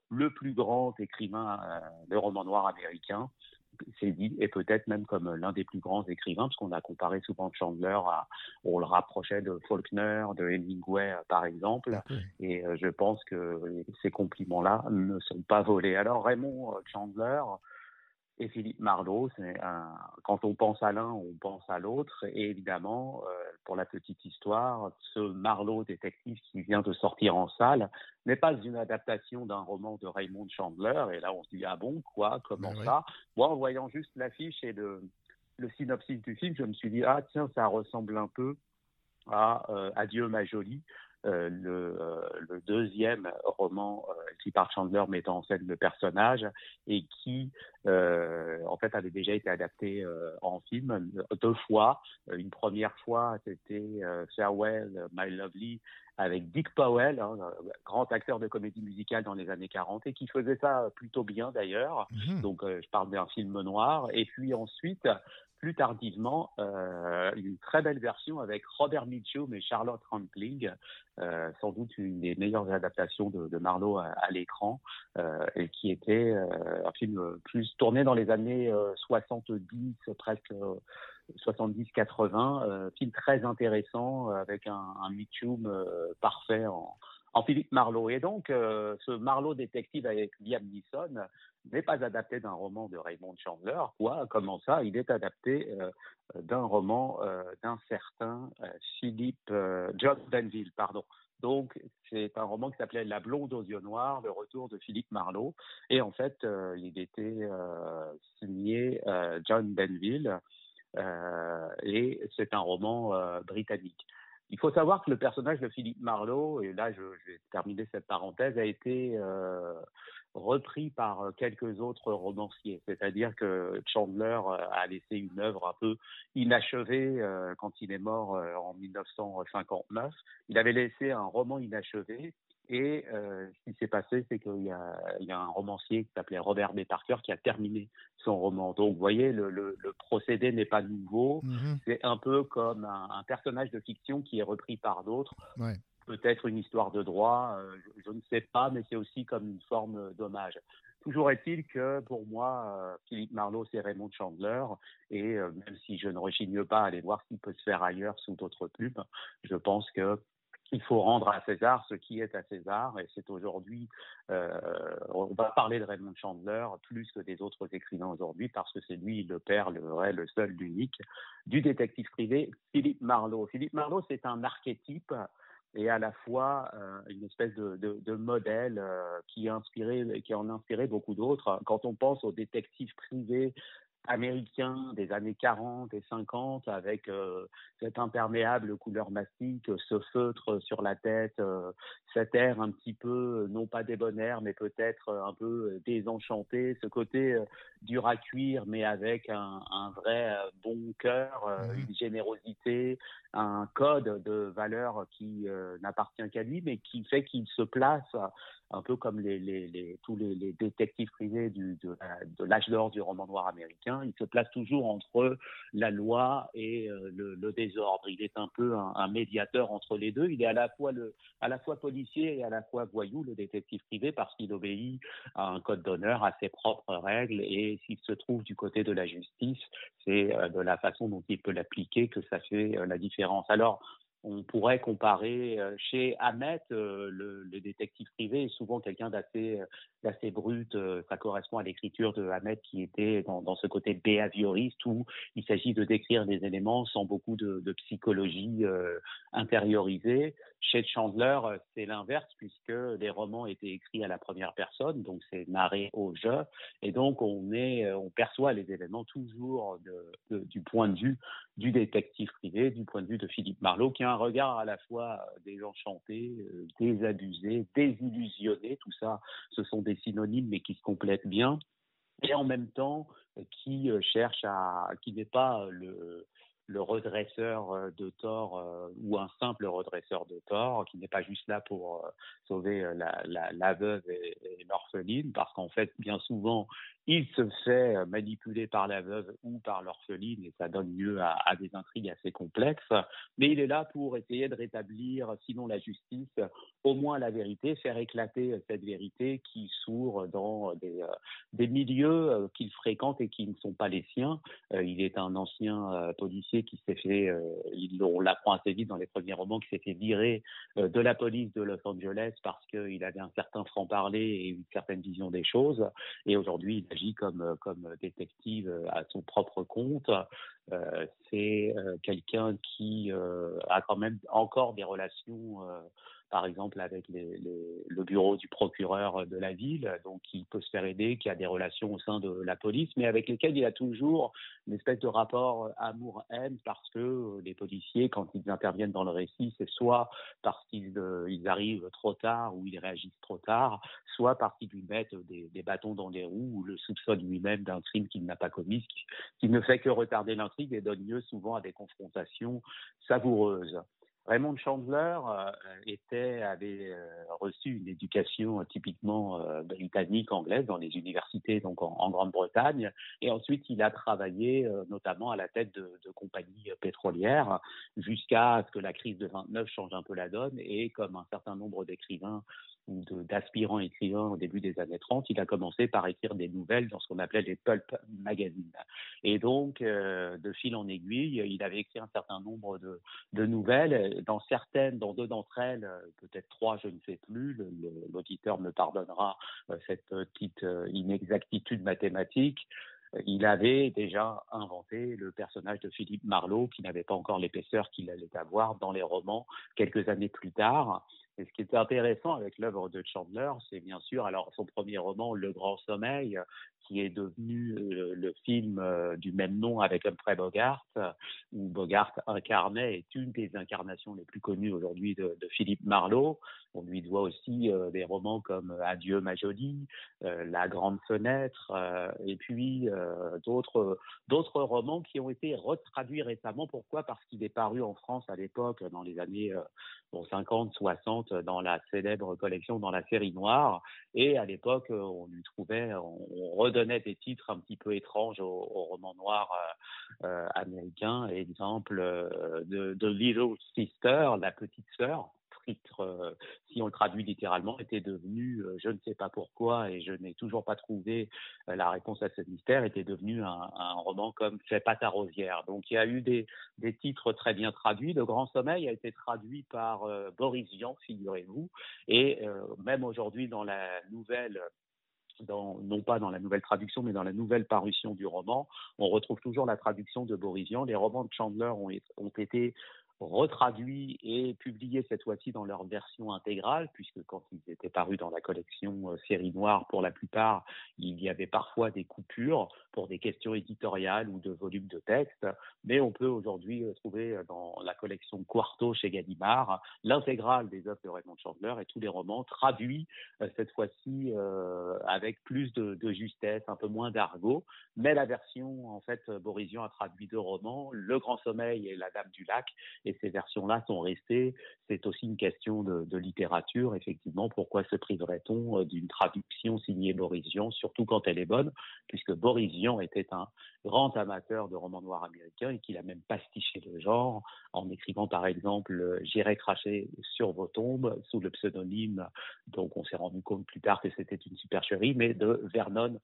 le plus grand écrivain de roman noir américain. C'est dit, et peut-être même comme l'un des plus grands écrivains, parce qu'on a comparé souvent Chandler à, on le rapprochait de Faulkner, de Hemingway, par exemple. Et je pense que ces compliments-là ne sont pas volés. Alors, Raymond Chandler, et Philippe Marlowe. C'est un- quand on pense à l'un, on pense à l'autre. Et évidemment, euh, pour la petite histoire, ce Marlowe détective qui vient de sortir en salle n'est pas une adaptation d'un roman de Raymond Chandler. Et là, on se dit ah bon quoi, comment Ben oui. ça? Moi, en voyant juste l'affiche et le, le synopsis du film, je me suis dit ah tiens, ça ressemble un peu à euh, Adieu ma jolie, euh, le, euh, le deuxième roman euh, qui par Chandler mettant en scène le personnage et qui en fait, avait déjà été adapté en film deux fois. Une première fois, c'était Farewell, My Lovely, avec Dick Powell, hein, grand acteur de comédie musicale dans les années 40 et qui faisait ça plutôt bien d'ailleurs. Mhm. Donc je parle d'un film noir. Et puis ensuite, plus tardivement euh, une très belle version avec Robert Mitchum et Charlotte Rampling, euh, sans doute une des meilleures adaptations de, de Marlowe à, l'écran, euh, et qui était euh, un film plus tourné dans les années 70, presque 70-80, film très intéressant avec un, un parfait en, Philippe Marlowe. Et donc, ce Marlowe détective avec Liam Neeson n'est pas adapté d'un roman de Raymond Chandler. Quoi? Comment ça? Il est adapté euh, d'un roman euh, d'un certain euh, Philippe John Denville, pardon. Donc, c'est un roman qui s'appelait La blonde aux yeux noirs, le retour de Philippe Marlowe. Et en fait, il était signé John Denville. et c'est un roman britannique. Il faut savoir que le personnage de Philippe Marlowe, et là je, vais terminer cette parenthèse, a été euh, repris par euh, quelques autres romanciers. C'est-à-dire que Chandler euh, a laissé une œuvre un peu inachevée quand il est mort en 1959. Il avait laissé un roman inachevé et euh, ce qui s'est passé, c'est qu'il y, y, a un romancier qui s'appelait Robert B. Parker qui a terminé son roman. Donc, vous voyez, le, le, le procédé n'est pas nouveau. Mhm. C'est un peu comme un, un, personnage de fiction qui est repris par d'autres. Ouais. Peut-être une histoire de droit, euh, je, ne sais pas, mais c'est aussi comme une forme d'hommage. Toujours est-il que pour moi, euh, Philippe Marlowe, c'est Raymond Chandler, et euh, même si je ne rechigne pas à aller voir ce qui peut se faire ailleurs sous d'autres pubs, je pense que il faut rendre à César ce qui est à César, et c'est aujourd'hui, on va parler de Raymond Chandler plus que des autres écrivains aujourd'hui, parce que c'est lui le père, le vrai, le seul, l'unique, du détective privé, Philippe Marlowe. Philippe Marlowe, c'est un archétype et à la fois euh, une espèce de, de, de modèle euh, qui, inspiré, qui en a inspiré beaucoup d'autres. Quand on pense aux détectives privés américain des années 40 et 50 avec euh, cet imperméable couleur mastic, ce feutre sur la tête, euh, cet air un petit peu, non pas débonnaire, mais peut-être un peu désenchanté, ce côté euh, dur à cuire, mais avec un, un vrai bon cœur, mmh une générosité, un code de valeur qui n'appartient qu'à lui, mais qui fait qu'il se place un peu comme les, les, les tous les, les, détectives privés du, de, l'âge d'or du roman noir américain. Il se place toujours entre la loi et euh, le, le, désordre. Il est un peu un, un, médiateur entre les deux. Il est à la fois le, à la fois policier et à la fois voyou, le détective privé, parce qu'il obéit à un code d'honneur, à ses propres règles. Et s'il se trouve du côté de la justice, c'est euh, de la façon dont il peut l'appliquer que ça fait euh, la différence. Alors, on pourrait comparer euh, chez Ahmet, euh, le, détective privé souvent quelqu'un d'assez euh, brut. ça correspond à l'écriture de Ahmet qui était dans, ce côté behavioriste où il s'agit de décrire des éléments sans beaucoup de psychologie intériorisée. Chez Chandler, c'est l'inverse puisque les romans étaient écrits à la première personne, donc c'est narré au jeu, et donc on on perçoit les éléments toujours du point de vue du détective privé, du point de vue de Philippe Marlowe, qui a un regard à la fois désenchanté, euh, désabusé, désillusionné, tout ça, ce sont des synonymes mais qui se complètent bien, et en même temps qui euh, cherche à, qui n'est pas le le redresseur euh, de tort ou un simple redresseur de tort qui n'est pas juste là pour sauver la, la, veuve et, l'orpheline parce qu'en fait bien souvent il se fait euh, manipuler par la veuve ou par l'orpheline et ça donne lieu à, à, des intrigues assez complexes. Mais il est là pour essayer de rétablir, sinon la justice, au moins la vérité, faire éclater cette vérité qui sourd dans des, euh, des milieux euh, qu'il fréquente et qui ne sont pas les siens. il est un ancien policier qui s'est fait, on l'apprend assez vite dans les premiers romans, qui s'est fait virer de la police de Los Angeles parce qu'il avait un certain franc-parler et une certaine vision des choses. Et aujourd'hui, il comme, euh, comme détective euh, à son propre compte. Euh, c'est quelqu'un qui a quand même encore des relations par exemple avec le bureau du procureur de la ville, donc qui peut se faire aider, qui a des relations au sein de la police, mais avec lesquelles il a toujours une espèce de rapport amour-haine parce que les policiers, quand ils interviennent dans le récit, c'est soit parce qu'ils ils arrivent trop tard ou ils réagissent trop tard, soit parce qu'ils lui mettent des, bâtons dans les roues ou le soupçonnent lui-même d'un crime qu'il n'a pas commis, qui, qui ne fait que retarder l'intrigue et donne lieu souvent à des confrontations savoureuses. Raymond Chandler euh, était, avait euh, reçu une éducation typiquement euh, britannique, anglaise, dans les universités donc en, Grande-Bretagne, et ensuite il a travaillé notamment à la tête de, de compagnies pétrolières jusqu'à ce que la crise de 29 change un peu la donne, et comme un certain nombre d'écrivains d'aspirants écrivains au début des années 30, il a commencé par écrire des nouvelles dans ce qu'on appelait les pulp magazines. Et donc, euh, de fil en aiguille, il avait écrit un certain nombre de, nouvelles. Dans certaines, dans deux d'entre elles, euh, peut-être trois, je ne sais plus, l'auditeur me pardonnera euh, cette petite inexactitude mathématique il avait déjà inventé le personnage de Philippe Marlowe, qui n'avait pas encore l'épaisseur qu'il allait avoir dans les romans quelques années plus tard. Et ce qui est intéressant avec l'œuvre de Chandler, c'est bien sûr, alors son premier roman, Le Grand Sommeil, qui est devenu euh, le, film euh, du même nom avec Humphrey Bogart, où Bogart incarnait, est une des incarnations les plus connues aujourd'hui de, Philippe Marlowe. On lui doit aussi euh, des romans comme Adieu ma jolie, La Grande Fenêtre, et puis d'autres romans qui ont été retraduits récemment. Pourquoi? Parce qu'il est paru en France à l'époque, dans les années bon, 50, 60, dans la célèbre collection dans la série noire. Et à l'époque, on lui trouvait, on, on donnait des titres un petit peu étranges aux, romans noirs euh, euh, américains. Exemple euh, de, de, Little Sister, la petite sœur, titre, si on le traduit littéralement, était devenu, je ne sais pas pourquoi, et je n'ai toujours pas trouvé la réponse à ce mystère, était devenu un, roman comme Fais pas ta rosière. Donc il y a eu des, titres très bien traduits. Le Grand Sommeil a été traduit par Boris Vian, figurez-vous, et même aujourd'hui dans la nouvelle non pas dans la nouvelle traduction, mais dans la nouvelle parution du roman, on retrouve toujours la traduction de Boris Les romans de Chandler ont, ont été retraduits et publiés cette fois-ci dans leur version intégrale, puisque quand ils étaient parus dans la collection euh, série noire, pour la plupart, il y avait parfois des coupures pour des questions éditoriales ou de volumes de texte, mais on peut aujourd'hui euh, trouver euh, dans la collection Quarto chez Gallimard l'intégrale des œuvres de Raymond Chandler et tous les romans traduits cette fois-ci avec plus de, de, justesse, un peu moins d'argot, mais la version, en fait, Borisian a traduit deux romans, Le Grand Sommeil et La Dame du Lac, et ces versions-là sont restées. C'est aussi une question de, littérature, effectivement. Pourquoi se priverait-on euh, d'une traduction signée Boris surtout quand elle est bonne, puisque Boris était un grand amateur de romans noirs américains et qu'il a même pastiché le genre en écrivant par exemple J'irai cracher sur vos tombes sous le pseudonyme, donc on s'est rendu compte plus tard que c'était une supercherie, mais de Vernon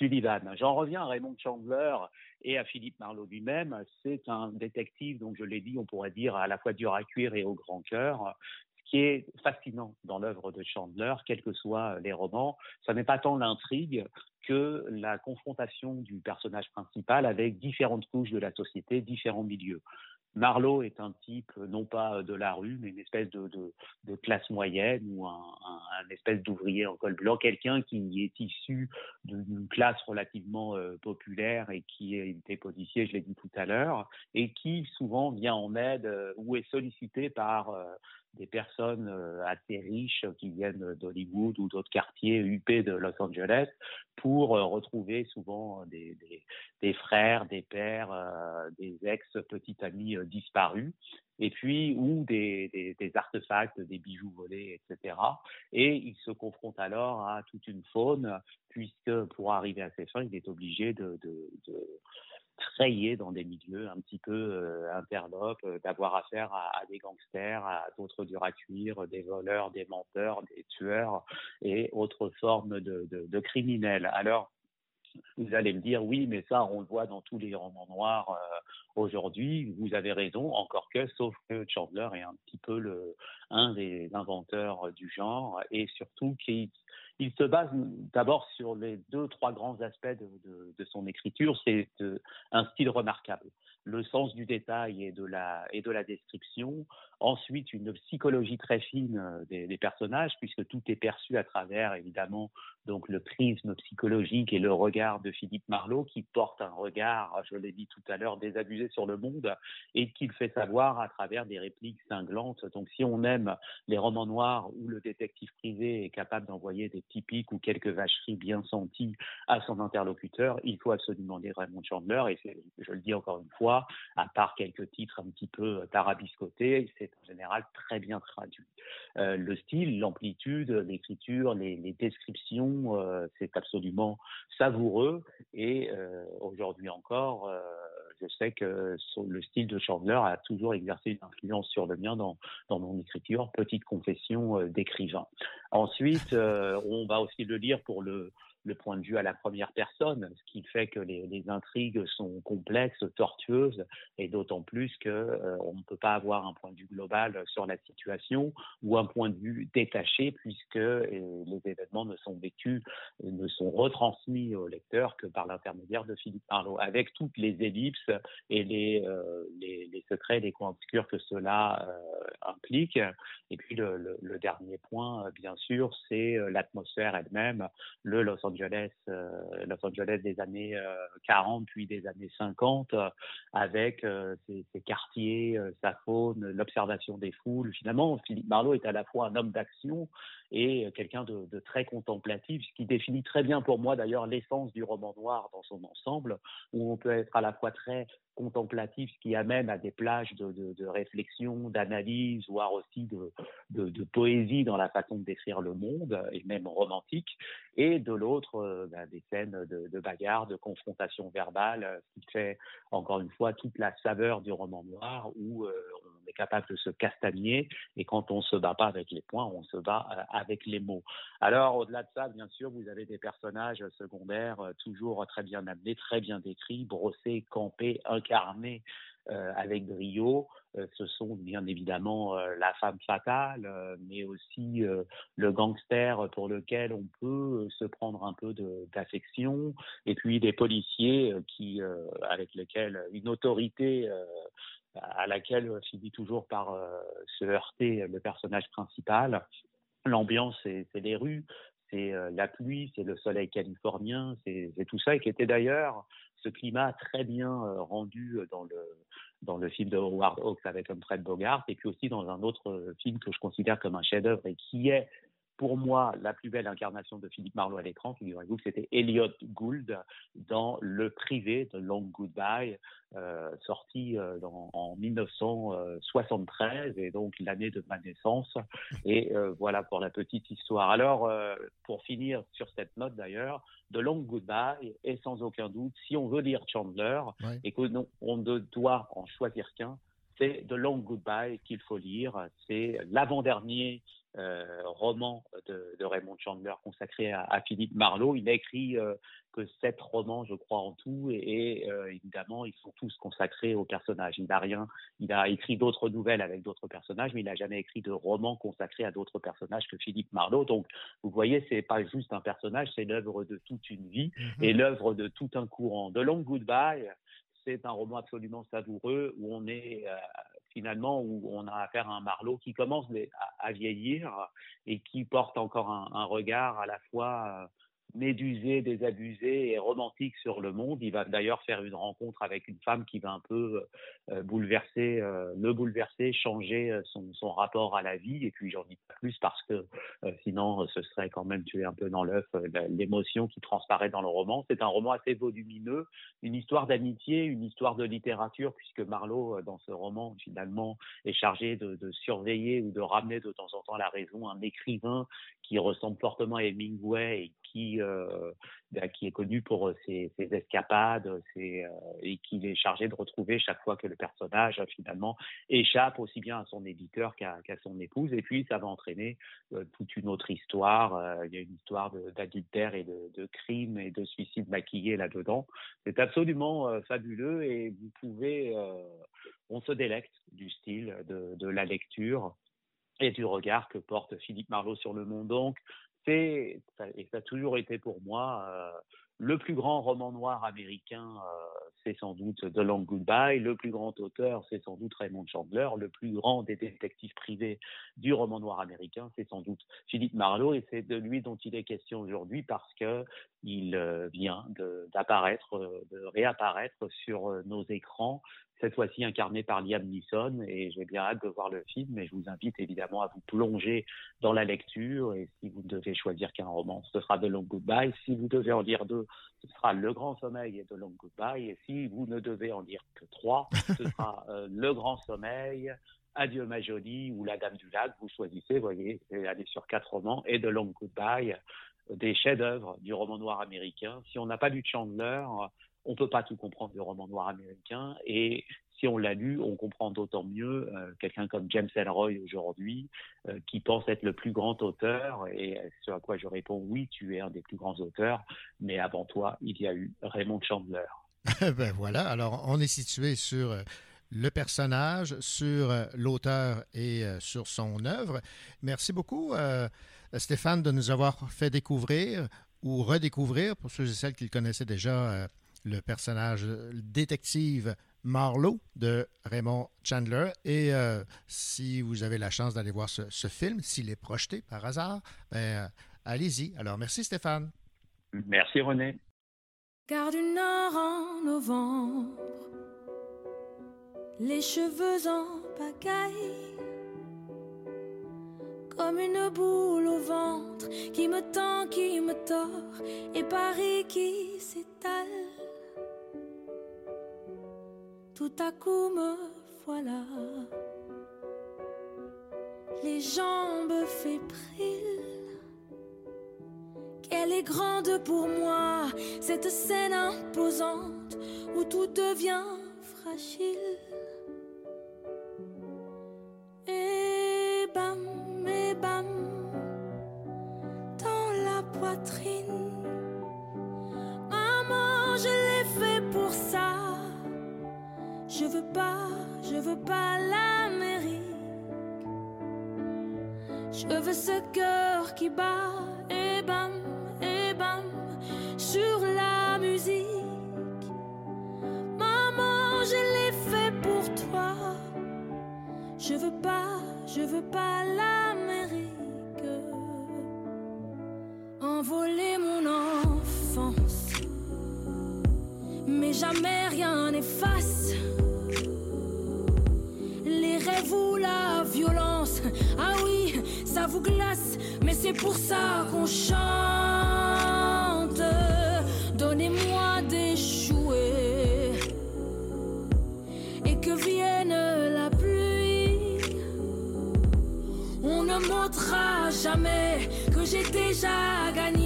Sullivan. J'en reviens à Raymond Chandler et à Philippe Marlowe lui-même. C'est un détective, donc je l'ai dit, on pourrait dire à la fois dur à cuire et au grand cœur. Ce qui est fascinant dans l'œuvre de Chandler, quels que soient les romans, ce n'est pas tant l'intrigue que la confrontation du personnage principal avec différentes couches de la société, différents milieux. Marlowe est un type, non pas de la rue, mais une espèce de, classe moyenne ou un, espèce d'ouvrier en col blanc, quelqu'un qui est issu d'une classe relativement euh, populaire et qui été policier, je l'ai dit tout à l'heure, et qui souvent vient en aide euh, ou est sollicité par euh, des personnes euh, assez riches qui viennent d'Hollywood ou d'autres quartiers huppés de Los Angeles pour euh, retrouver souvent des, des, des, frères, des pères, euh, des ex-petits amis disparus et puis ou des, des, des, artefacts, des bijoux volés, etc. Et il se confronte alors à toute une faune, puisque pour arriver à ses fins, il est obligé de, de, de frayer dans des milieux un petit peu euh, euh, d'avoir affaire à, des gangsters, à d'autres durs à cuire, des voleurs, des menteurs, des tueurs et autres formes de criminels. Alors, vous allez me dire, oui, mais ça, on le voit dans tous les romans noirs euh, aujourd'hui. Vous avez raison, encore que, sauf que Chandler est un petit peu le, un des inventeurs du genre et surtout qui il se base d'abord sur les deux, trois grands aspects de, de son écriture. C'est un style remarquable le sens du détail et de la, et de la description. Ensuite, une psychologie très fine euh, des, personnages, puisque tout est perçu à travers, évidemment, donc le prisme psychologique et le regard de Philippe Marlowe, qui porte un regard, je l'ai dit tout à l'heure, désabusé sur le monde et qu'il fait savoir à travers des répliques cinglantes. Donc, si on aime les romans noirs où le détective privé est capable d'envoyer des petits pics ou quelques vacheries bien senties à son interlocuteur, il faut absolument lire Raymond Chandler. Et je le dis encore une fois, à part quelques titres un petit peu tarabiscotés, c'est en général très bien traduit. Euh, le style, l'amplitude, l'écriture, les, descriptions, euh, c'est absolument savoureux. Et euh, aujourd'hui encore, euh, je sais que le style de Chandler a toujours exercé une influence sur le mien dans mon écriture. Petite confession d'écrivain. Ensuite, on va aussi le lire pour le le point de vue à la première personne, ce qui fait que les, les intrigues sont complexes, tortueuses, et d'autant plus que euh, on ne peut pas avoir un point de vue global sur la situation ou un point de vue détaché, puisque euh, les événements ne sont vécus, ne sont retransmis au lecteur que par l'intermédiaire de Philippe Marlowe, avec toutes les ellipses et les, euh, les, les, secrets, les coins obscurs que cela implique. Et puis le, le, dernier point, bien sûr, c'est l'atmosphère elle-même, le Los Angeles, euh, Los Angeles des années 40 euh, puis des années 50, euh, avec ses, ses, quartiers, sa faune, l'observation des foules. Finalement, Philippe Marlowe est à la fois un homme d'action et quelqu'un de, très contemplatif, ce qui définit très bien pour moi d'ailleurs l'essence du roman noir dans son ensemble, où on peut être à la fois très contemplatif, ce qui amène à des plages de, réflexion, d'analyse, voire aussi de, poésie dans la façon de décrire le monde, et même romantique, et de l'autre, euh, ben, des scènes de, bagarre, de confrontation verbale, ce qui fait encore une fois toute la saveur du roman noir, où euh, on est capable de se castagner, et quand on se bat pas avec les poings, on se bat euh, avec les mots. Alors, au-delà de ça, bien sûr, vous avez des personnages secondaires toujours très bien amenés, très bien décrits, brossés, campés, incarnés euh, avec brio. Euh, ce sont bien évidemment euh, la femme fatale, mais aussi le gangster pour lequel on peut se prendre un peu d'affection, et puis des policiers qui, avec lesquels une autorité à laquelle finit toujours par se heurter le personnage principal. L'ambiance, c'est les rues, c'est la pluie, c'est le soleil californien, c'est tout ça, et qui était d'ailleurs ce climat très bien rendu dans le dans le film de Howard Hawks avec Fred Bogart, et puis aussi dans un autre film que je considère comme un chef-d'œuvre et qui est pour moi, la plus belle incarnation de Philippe Marlowe à l'écran, figurez-vous que c'était Elliot Gould dans Le Privé de Long Goodbye, euh, sorti euh, dans, en 1973, et donc l'année de ma naissance. Et euh, voilà pour la petite histoire. Alors, pour finir sur cette note d'ailleurs, de Long Goodbye est sans aucun doute, si on veut lire Chandler, ouais. et que non, on ne doit en choisir qu'un, c'est The Long Goodbye qu'il faut lire. C'est l'avant-dernier euh, roman de, de, Raymond Chandler consacré à, à, Philippe Marlowe. Il a écrit euh, que sept romans, je crois, en tout, et, et euh, évidemment, ils sont tous consacrés aux personnages. Il n'a rien, il a écrit d'autres nouvelles avec d'autres personnages, mais il n'a jamais écrit de romans consacrés à d'autres personnages que Philippe Marlowe. Donc, vous voyez, c'est pas juste un personnage, c'est l'œuvre de toute une vie mm -hmm. et l'œuvre de tout un courant. De Long Goodbye, c'est un roman absolument savoureux où on est finalement où on a affaire à un Marlowe qui commence à, vieillir et qui porte encore un, un regard à la fois euh, médusé, désabusé et romantique sur le monde. Il va d'ailleurs faire une rencontre avec une femme qui va un peu euh, bouleverser, euh, le bouleverser, changer euh, son, rapport à la vie. Et puis j'en dis pas plus parce que euh, sinon ce serait quand même tuer un peu dans l'œuf euh, l'émotion qui transparaît dans le roman. C'est un roman assez volumineux, une histoire d'amitié, une histoire de littérature, puisque Marlowe euh, dans ce roman finalement est chargé de, de surveiller ou de ramener de temps en temps à la raison un écrivain qui ressemble fortement à Hemingway et qui, euh, qui est connu pour ses, ses escapades euh, et qui est chargé de retrouver chaque fois que le personnage finalement échappe aussi bien à son éditeur qu'à qu son épouse. Et puis ça va entraîner euh, toute une autre histoire. Euh, il y a une histoire d'adultère et de, de crime et de suicide maquillé là-dedans. C'est absolument euh, fabuleux et vous pouvez, euh, on se délecte du style, de, de la lecture et du regard que porte Philippe Marlowe sur le monde. Donc, c'est, et ça a toujours été pour moi, euh, le plus grand roman noir américain, euh, c'est sans doute The Long Goodbye. Le plus grand auteur, c'est sans doute Raymond Chandler. Le plus grand des détectives privés du roman noir américain, c'est sans doute Philippe Marlowe. Et c'est de lui dont il est question aujourd'hui parce que il euh, vient d'apparaître, de, réapparaître sur nos écrans cette fois-ci incarné par Liam Neeson, et j'ai bien hâte de voir le film, mais je vous invite évidemment à vous plonger dans la lecture, et si vous ne devez choisir qu'un roman, ce sera The Long Goodbye, si vous devez en lire deux, ce sera Le Grand Sommeil et The Long Goodbye, et si vous ne devez en lire que trois, ce sera euh, Le Grand Sommeil, Adieu ma jolie ou La Dame du Lac, vous choisissez, vous voyez, aller sur quatre romans, et The Long Goodbye, des chefs-d'œuvre du roman noir américain. Si on n'a pas lu Chandler, on peut pas tout comprendre du roman noir américain. Et si on l'a lu, on comprend d'autant mieux euh, quelqu'un comme James Ellroy aujourd'hui, euh, qui pense être le plus grand auteur. Et ce à quoi je réponds, oui, tu es un des plus grands auteurs, mais avant toi, il y a eu Raymond Chandler. ben voilà, alors on est situé sur euh, le personnage, sur l'auteur et sur son œuvre. Merci beaucoup, Stéphane, de nous avoir fait découvrir ou redécouvrir, pour ceux et celles qui le connaissaient déjà, le personnage détective Marlowe de Raymond Chandler. Et euh, si vous avez la chance d'aller voir ce, film, s'il est projeté par hasard, ben, euh, allez-y. Alors, merci Stéphane. Merci René. Car du nord en novembre, les cheveux en pagaille, comme une boule au ventre qui me tend, qui me tord, et Paris qui s'étale tout à coup me voilà, les jambes fébriles. Qu'elle est grande pour moi, cette scène imposante où tout devient fragile. Veux ce cœur qui bat et bam, et bam sur la musique. Maman, je l'ai fait pour toi. Je veux pas, je veux pas l'Amérique. Envoler mon enfance, mais jamais rien n'efface vous la violence. Ah oui, ça vous glace, mais c'est pour ça qu'on chante. Donnez-moi des jouets et que vienne la pluie. On ne montrera jamais que j'ai déjà gagné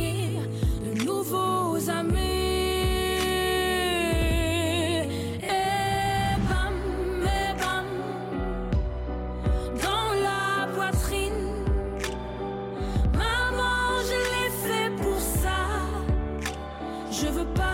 goodbye.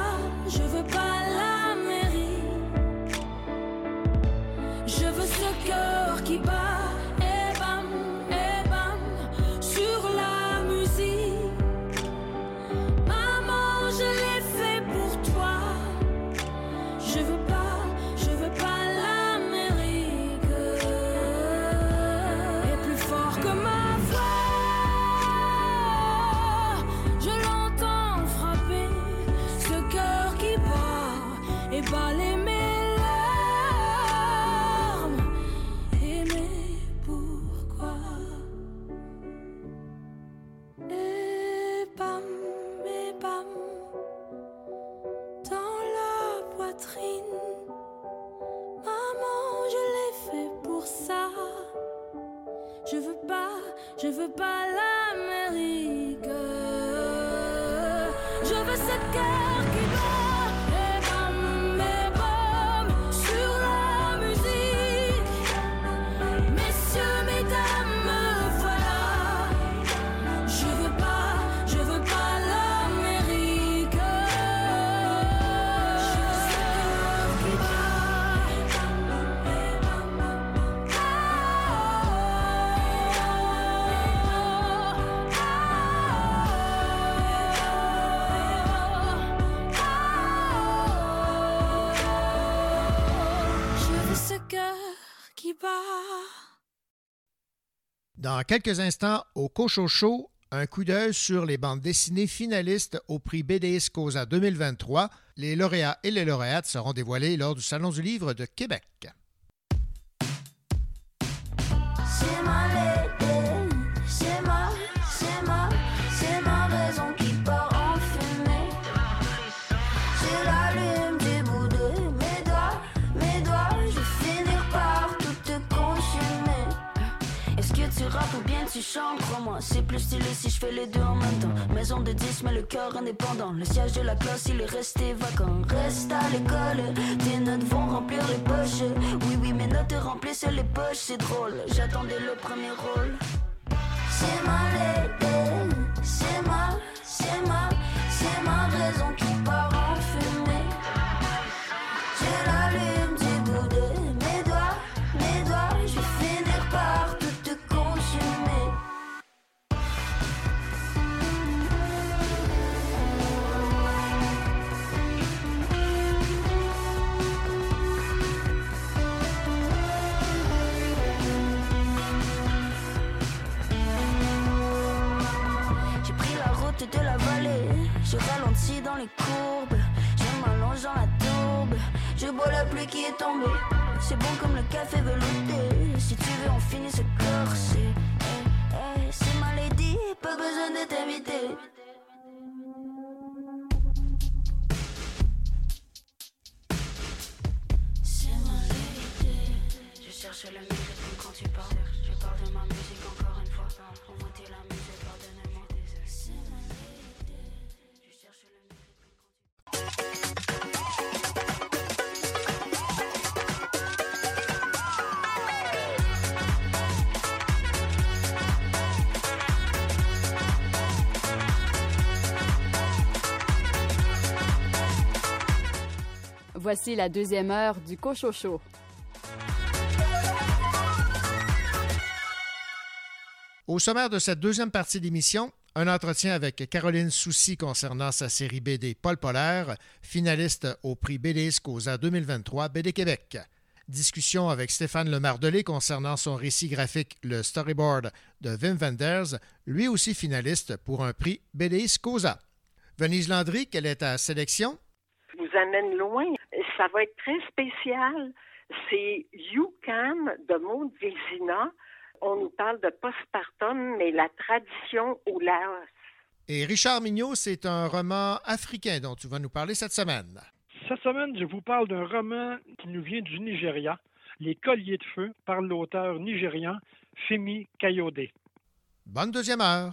Quelques instants, au Cochocho, un coup d'œil sur les bandes dessinées finalistes au prix BDS Cosa 2023. Les lauréats et les lauréates seront dévoilés lors du Salon du Livre de Québec. Tu chantes, crois-moi, c'est plus stylé si je fais les deux en même temps. Maison de 10, mais le cœur indépendant. Le siège de la classe, il est resté vacant. Reste à l'école, tes notes vont remplir les poches. Oui, oui, mes notes remplissent les poches, c'est drôle. J'attendais le premier rôle. C'est ma c'est ma, c'est ma, c'est ma raison qui part dans les courbes, je m'allonge dans la tourbe, je bois la pluie qui est tombée. C'est bon comme le café velouté, si tu veux on finit se corser. Eh, eh, c'est ma lady, pas besoin de t'inviter. C'est ma lady, je cherche le mérite quand tu parles. Je parle de ma musique Voici la deuxième heure du Cochocho. Au sommaire de cette deuxième partie d'émission, un entretien avec Caroline Soucy concernant sa série BD Paul Polaire, finaliste au prix BD Scosa 2023 BD Québec. Discussion avec Stéphane Lemardelé concernant son récit graphique Le Storyboard de Wim Wenders, lui aussi finaliste pour un prix BD Scosa. Venise Landry, quelle est ta sélection? vous amène loin. Ça va être très spécial. C'est YouCam de Maud Vézina. On nous parle de postpartum, mais la tradition au Laos. Et Richard Mignot, c'est un roman africain dont tu vas nous parler cette semaine. Cette semaine, je vous parle d'un roman qui nous vient du Nigeria, Les Colliers de Feu, par l'auteur nigérian Femi Kayode. Bonne deuxième heure.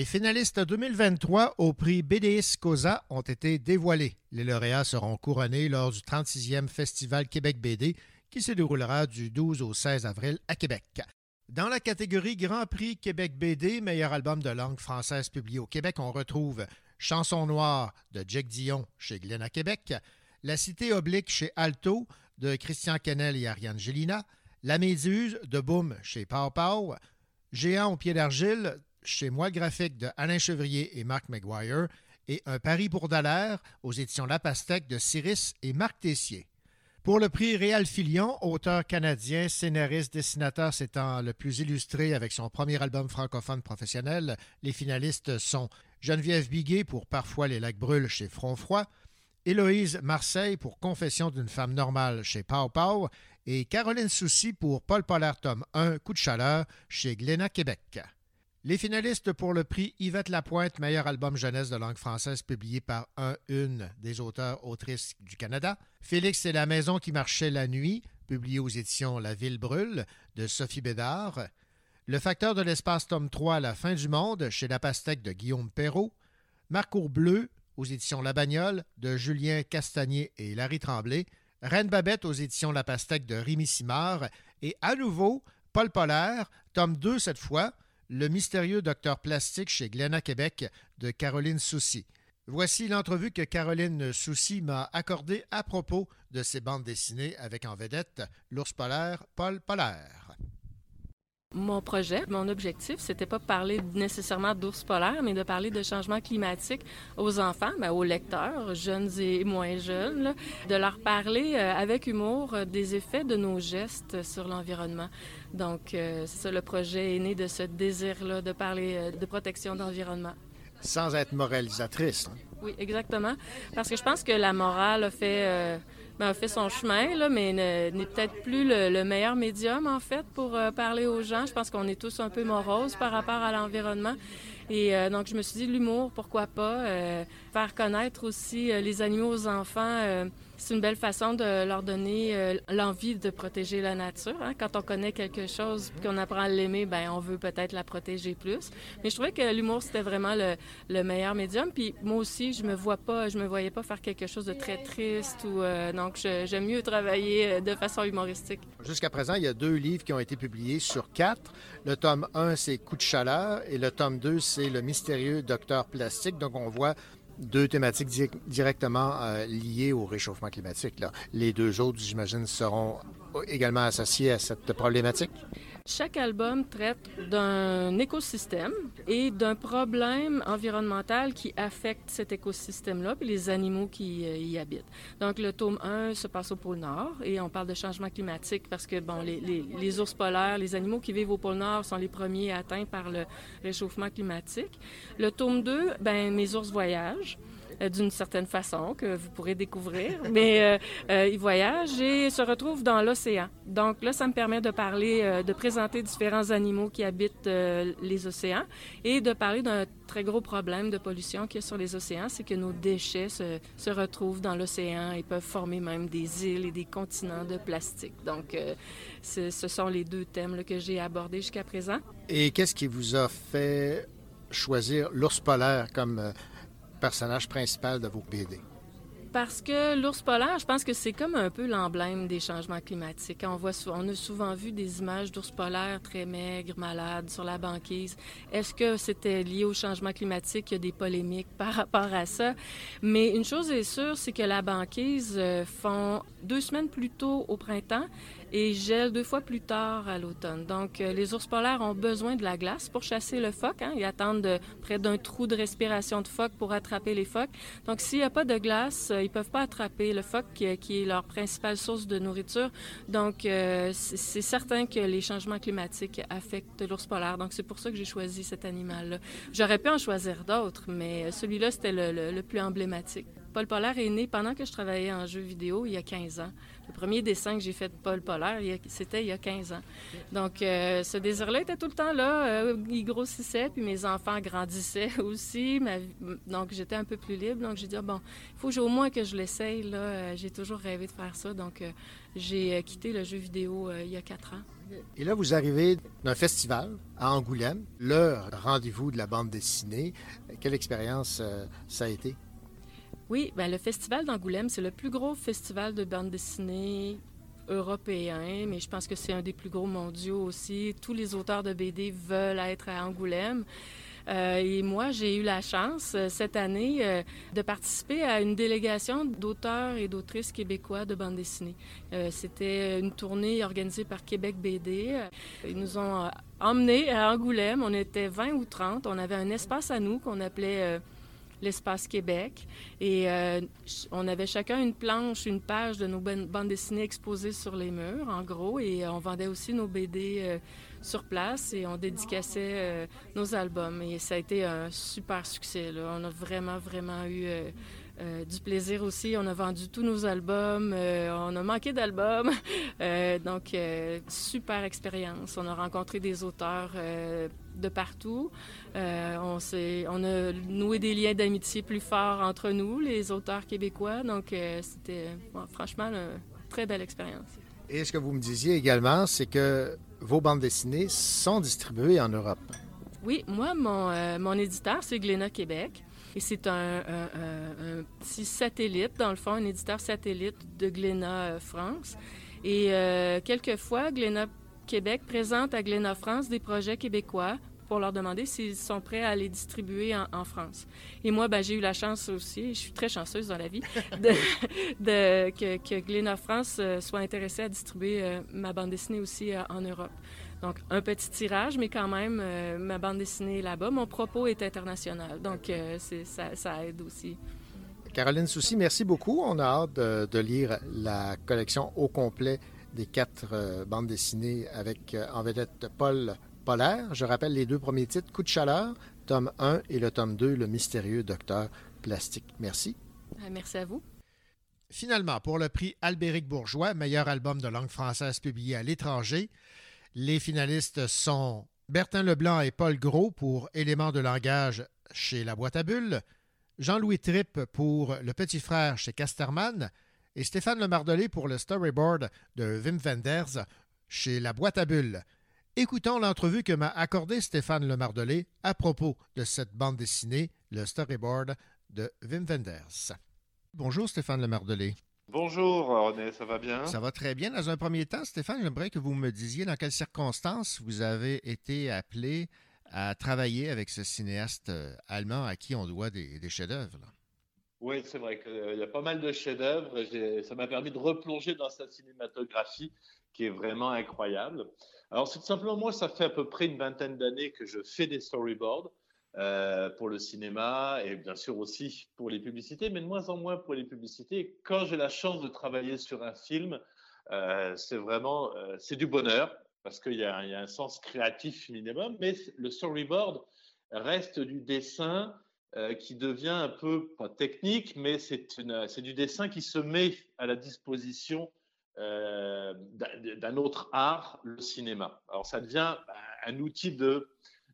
Les finalistes 2023 au prix BDS Cosa ont été dévoilés. Les lauréats seront couronnés lors du 36e Festival Québec BD qui se déroulera du 12 au 16 avril à Québec. Dans la catégorie Grand Prix Québec BD, meilleur album de langue française publié au Québec, on retrouve Chanson noire de Jack Dion chez Glen à Québec, La Cité oblique chez Alto de Christian Kennel et Ariane Gélina, La Méduse de Boom chez Pau Pau, Géant au pied d'argile chez Moi Graphique de Alain Chevrier et Marc McGuire et Un pari pour aux éditions La Pastèque de Cyrus et Marc Tessier. Pour le prix Réal Filion, auteur canadien, scénariste, dessinateur s'étant le plus illustré avec son premier album francophone professionnel, les finalistes sont Geneviève Biguet pour Parfois les lacs brûlent chez Front Froid, Héloïse Marseille pour Confession d'une femme normale chez Pau Pau et Caroline Soucy pour Paul Pollard tome 1 Coup de chaleur chez Glénat Québec. Les finalistes pour le prix Yvette Lapointe, meilleur album jeunesse de langue française publié par un une des auteurs-autrices du Canada. Félix et la maison qui marchait la nuit, publié aux éditions La Ville brûle de Sophie Bédard. Le facteur de l'espace tome 3 La fin du monde chez La Pastèque de Guillaume Perrault. Marcours bleu aux éditions La Bagnole de Julien Castagnier et Larry Tremblay. Reine Babette aux éditions La Pastèque de Rémi Simard. Et à nouveau, Paul Polaire, tome 2 cette fois, le mystérieux docteur plastique chez Glénat Québec de Caroline Soucy. Voici l'entrevue que Caroline Soucy m'a accordée à propos de ses bandes dessinées avec en vedette l'ours polaire Paul Polaire. Mon projet, mon objectif, c'était pas de parler nécessairement d'ours polaires, mais de parler de changement climatique aux enfants, ben, aux lecteurs, jeunes et moins jeunes, de leur parler euh, avec humour euh, des effets de nos gestes sur l'environnement. Donc, euh, c'est ça, le projet est né de ce désir-là de parler euh, de protection d'environnement. Sans être moralisatrice. hein. Oui, exactement. Parce que je pense que la morale a fait, euh, ben, a fait son chemin, là, mais ne- n'est peut-être plus le, le meilleur médium, en fait, pour euh, parler aux gens. Je pense qu'on est tous un peu moroses par rapport à l'environnement. Et euh, donc, je me suis dit, l'humour, pourquoi pas? Faire connaître aussi euh, les animaux aux enfants, euh, c'est une belle façon de leur donner euh, l'envie de protéger la nature. hein. Quand on connaît quelque chose puis qu'on apprend à l'aimer, ben on veut peut-être la protéger plus. Mais je trouvais que l'humour, c'était vraiment le, le meilleur médium. Puis moi aussi, je me vois pas, je me voyais pas faire quelque chose de très triste ou euh, donc j'aime mieux travailler de façon humoristique. Jusqu'à présent, il y a deux livres qui ont été publiés sur quatre. Le tome 1, c'est Coup de chaleur et le tome 2, c'est Le mystérieux docteur plastique. Donc, on voit deux thématiques di- directement euh, liées au réchauffement climatique. Les deux autres, j'imagine, seront également associés à cette problématique? Chaque album traite d'un écosystème et d'un problème environnemental qui affecte cet écosystème-là et les animaux qui euh, y habitent. Donc, le tome 1 se passe au pôle Nord et on parle de changement climatique parce que, bon, les, les- ours polaires, les animaux qui vivent au pôle Nord sont les premiers atteints par le réchauffement climatique. Le tome 2, ben, mes ours voyagent d'une certaine façon que vous pourrez découvrir. Mais euh, euh, ils voyagent et se retrouvent dans l'océan. Donc là, ça me permet de parler, euh, de présenter différents animaux qui habitent euh, les océans et de parler d'un très gros problème de pollution qu'il y a sur les océans, c'est que nos déchets se, retrouvent dans l'océan et peuvent former même des îles et des continents de plastique. Donc, euh, ce sont les deux thèmes que j'ai abordés jusqu'à présent. Et qu'est-ce qui vous a fait choisir l'ours polaire comme euh, personnage principal de vos BD? Parce que l'ours polaire, je pense que c'est comme un peu l'emblème des changements climatiques. On, voit, on a souvent vu des images d'ours polaires très maigres, malades, sur la banquise. Est-ce que c'était lié au changement climatique? Il y a des polémiques par rapport à ça. Mais une chose est sûre, c'est que la banquise euh, fond deux semaines plus tôt au printemps et gèle deux fois plus tard à l'automne. Donc, euh, les ours polaires ont besoin de la glace pour chasser le phoque. hein. Ils attendent de- près d'un trou de respiration de phoque pour attraper les phoques. Donc, s'il n'y a pas de glace, euh, ils peuvent pas attraper le phoque qui, qui est leur principale source de nourriture. Donc, euh, c'est certain que les changements climatiques affectent l'ours polaire. Donc, c'est pour ça que j'ai choisi cet animal-là. J'aurais pu en choisir d'autres, mais celui-là, c'était le, le- le plus emblématique. Paul Polaire est né pendant que je travaillais en jeux vidéo il y a 15 ans. Le premier dessin que j'ai fait de Paul Polaire, c'était il y a 15 ans. Donc, euh, ce désir-là était tout le temps là. Euh, il grossissait, puis mes enfants grandissaient aussi. Donc, j'étais un peu plus libre. Donc, j'ai dit, Ah, bon, il faut au moins que je l'essaye. Là. Euh, J'ai toujours rêvé de faire ça. Donc, j'ai quitté le jeu vidéo il y a 4 ans. Et là, vous arrivez d'un festival à Angoulême, le rendez-vous de la bande dessinée. Quelle expérience ça a été? Oui, ben, le Festival d'Angoulême, c'est le plus gros festival de bande dessinée européen, mais je pense que c'est un des plus gros mondiaux aussi. Tous les auteurs de BD veulent être à Angoulême. Euh, et moi, j'ai eu la chance euh, cette année euh, de participer à une délégation d'auteurs et d'autrices québécois de bande dessinée. C'était une tournée organisée par Québec BD. Ils nous ont emmenés à Angoulême. On était 20 ou 30. On avait un espace à nous qu'on appelait l'espace Québec. Et euh, on avait chacun une planche, une page de nos ban- bandes dessinées exposées sur les murs, en gros. Et euh, on vendait aussi nos BD euh, sur place et on dédicaçait euh, nos albums. Et ça a été un super succès. On a vraiment, vraiment eu du plaisir aussi. On a vendu tous nos albums. on a manqué d'albums. Donc, super expérience. On a rencontré des auteurs de partout. Euh, on, on a noué des liens d'amitié plus forts entre nous, les auteurs québécois. Donc, euh, c'était bon, franchement une très belle expérience. Et ce que vous me disiez également, c'est que vos bandes dessinées sont distribuées en Europe. Oui, moi, mon, euh, mon éditeur, c'est Glénat Québec. Et c'est un, un- un- un petit satellite, dans le fond, un éditeur satellite de Glénat euh, France. Et quelquefois, Glénat Québec présente à Glénat France des projets québécois pour leur demander s'ils sont prêts à les distribuer en, en France. Et moi, ben, j'ai eu la chance aussi, je suis très chanceuse dans la vie, de, de- que, que Glénat France euh, soit intéressé à distribuer euh, ma bande dessinée aussi euh, en Europe. Donc, un petit tirage, mais quand même, euh, ma bande dessinée est là-bas. Mon propos est international, donc euh, c'est- ça, ça aide aussi. Caroline Soucy, merci beaucoup. On a hâte de, de lire la collection au complet des quatre euh, bandes dessinées avec euh, en vedette Paul Polaire. Je rappelle les deux premiers titres, Coup de chaleur, tome 1 et le tome 2, Le mystérieux docteur plastique. Merci. Euh, merci à vous. Finalement, pour le prix Albéric Bourgeois, meilleur album de langue française publié à l'étranger, les finalistes sont Bertin Leblanc et Paul Gros pour Éléments de langage chez La Boîte à Bulles, Jean-Louis Tripp pour Le Petit Frère chez Casterman et Stéphane Lemardelé pour le storyboard de Wim Wenders chez La Boîte à Bulles. Écoutons l'entrevue que m'a accordé Stéphane Lemardelé à propos de cette bande dessinée, le storyboard de Wim Wenders. Bonjour Stéphane Lemardelé. Bonjour René, ça va bien? Ça va très bien. Dans un premier temps, Stéphane, j'aimerais que vous me disiez dans quelles circonstances vous avez été appelé à travailler avec ce cinéaste euh, allemand à qui on doit des, des chefs-d'œuvre. Oui, c'est vrai qu'il y a pas mal de chefs-d'œuvre. Ça m'a permis de replonger dans sa cinématographie qui est vraiment incroyable. Alors, c'est tout simplement moi, ça fait à peu près une vingtaine d'années que je fais des storyboards euh, pour le cinéma et bien sûr aussi pour les publicités, mais de moins en moins pour les publicités. Quand j'ai la chance de travailler sur un film, euh, c'est vraiment euh, c'est du bonheur parce qu'il y, a un- sens créatif minimum, mais le storyboard reste du dessin qui devient un peu, pas technique, mais c'est du dessin qui se met à la disposition euh, d'un autre art, le cinéma. Alors ça devient bah, un outil de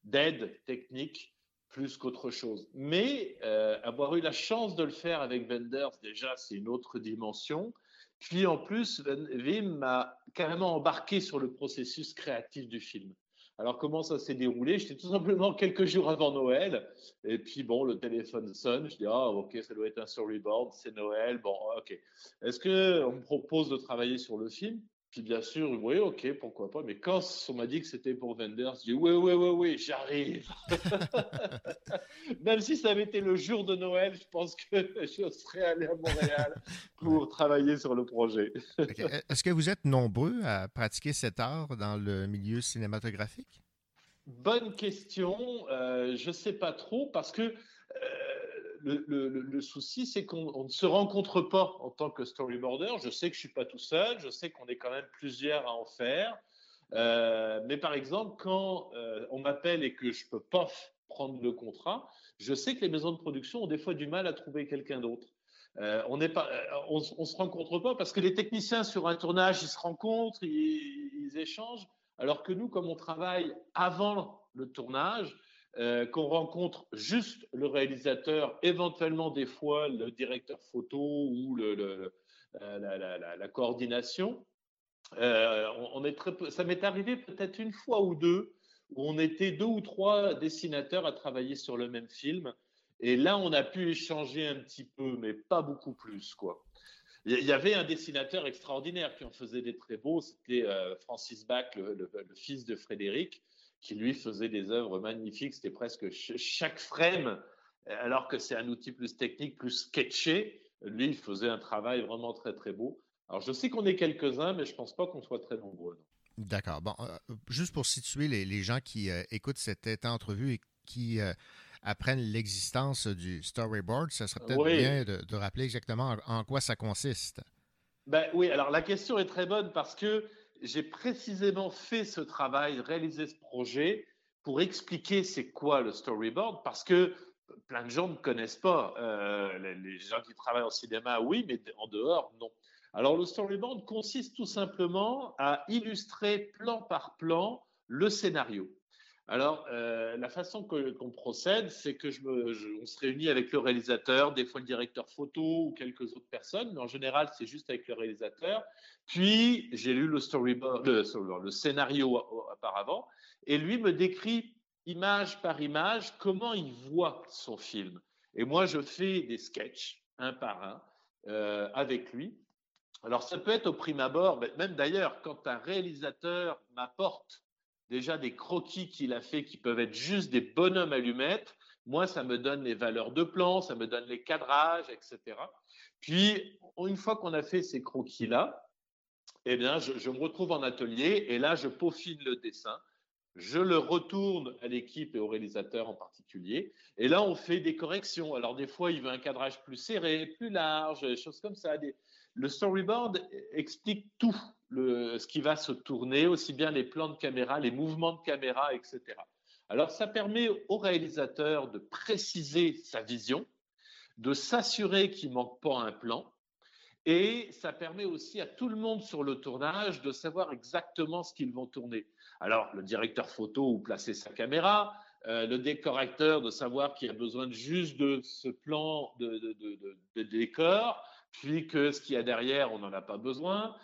d'aide technique plus qu'autre chose. Mais euh, avoir eu la chance de le faire avec Wenders, déjà, c'est une autre dimension. Puis en plus, Wim m'a carrément embarqué sur le processus créatif du film. Alors comment ça s'est déroulé? J'étais tout simplement quelques jours avant Noël, et puis bon, le téléphone sonne. Je dis ah ok, ça doit être un storyboard, c'est Noël. Bon ok. Est-ce que on me propose de travailler sur le film? Puis bien sûr, oui, ok, pourquoi pas. Mais quand on m'a dit que c'était pour Wenders, j'ai dit oui, oui, oui, oui, j'arrive. Même si ça avait été le jour de Noël, je pense que je serais allé à Montréal pour travailler sur le projet. Est-ce que vous êtes nombreux à pratiquer cet art dans le milieu cinématographique? Bonne question. Euh, je ne sais pas trop parce que euh, le, souci, c'est qu'on on ne se rencontre pas en tant que storyboarder. Je sais que je ne suis pas tout seul. Je sais qu'on est quand même plusieurs à en faire. Euh, mais par exemple, quand euh, on m'appelle et que je ne peux pas prendre le contrat, je sais que les maisons de production ont des fois du mal à trouver quelqu'un d'autre. Euh, on on se rencontre pas parce que les techniciens sur un tournage, ils se rencontrent, ils échangent, alors que nous, comme on travaille avant le tournage, euh, qu'on rencontre juste le réalisateur, éventuellement des fois le directeur photo ou la, coordination. Euh, ça m'est arrivé peut-être une fois ou deux où on était deux ou trois dessinateurs à travailler sur le même film. Et là, on a pu échanger un petit peu, mais pas beaucoup plus, quoi. Il y- avait un dessinateur extraordinaire qui en faisait des très beaux, c'était euh, Francis Bach, le fils de Frédéric, qui lui faisait des œuvres magnifiques. C'était presque ch- chaque frame, alors que c'est un outil plus technique, plus sketché. Lui, il faisait un travail vraiment très très beau. Alors, je sais qu'on est quelques-uns, mais je pense pas qu'on soit très nombreux. D'accord. Bon, euh, juste pour situer les, les gens qui euh, écoutent cette entrevue et qui euh, apprennent l'existence du storyboard, ça serait peut-être Oui. bien de, de rappeler exactement en, en quoi ça consiste. Ben oui, alors la question est très bonne parce que j'ai précisément fait ce travail, réalisé ce projet pour expliquer c'est quoi le storyboard parce que plein de gens ne connaissent pas. Euh, les, gens qui travaillent en cinéma, oui, mais en dehors, non. Alors le storyboard consiste tout simplement à illustrer plan par plan le scénario. Alors, euh, la façon qu'on procède, c'est que je me, je- on se réunit avec le réalisateur, des fois le directeur photo ou quelques autres personnes, mais en général, c'est juste avec le réalisateur. Puis, j'ai lu le storyboard, le, scénario auparavant, et lui me décrit image par image comment il voit son film. Et moi, je fais des sketchs, un par un, euh, avec lui. Alors, ça peut être au prime abord, même d'ailleurs, quand un réalisateur m'apporte déjà des croquis qu'il a fait qui peuvent être juste des bonhommes allumettes. Moi, ça me donne les valeurs de plan, ça me donne les cadrages, etc. Puis, une fois qu'on a fait ces croquis-là, eh bien, je, me retrouve en atelier et là, je peaufine le dessin. Je le retourne à l'équipe et au réalisateur en particulier. Et là, on fait des corrections. Alors, des fois, il veut un cadrage plus serré, plus large, choses comme ça. Le storyboard explique tout le- ce qui va se tourner, aussi bien les plans de caméra, les mouvements de caméra, etc. Alors, ça permet au réalisateur de préciser sa vision, de s'assurer qu'il manque pas un plan, et ça permet aussi à tout le monde sur le tournage de savoir exactement ce qu'ils vont tourner. Alors, le directeur photo où placer sa caméra, euh, le décorateur de savoir qu'il a besoin juste de ce plan de- de décor, puis que ce qu'il y a derrière, on n'en a pas besoin.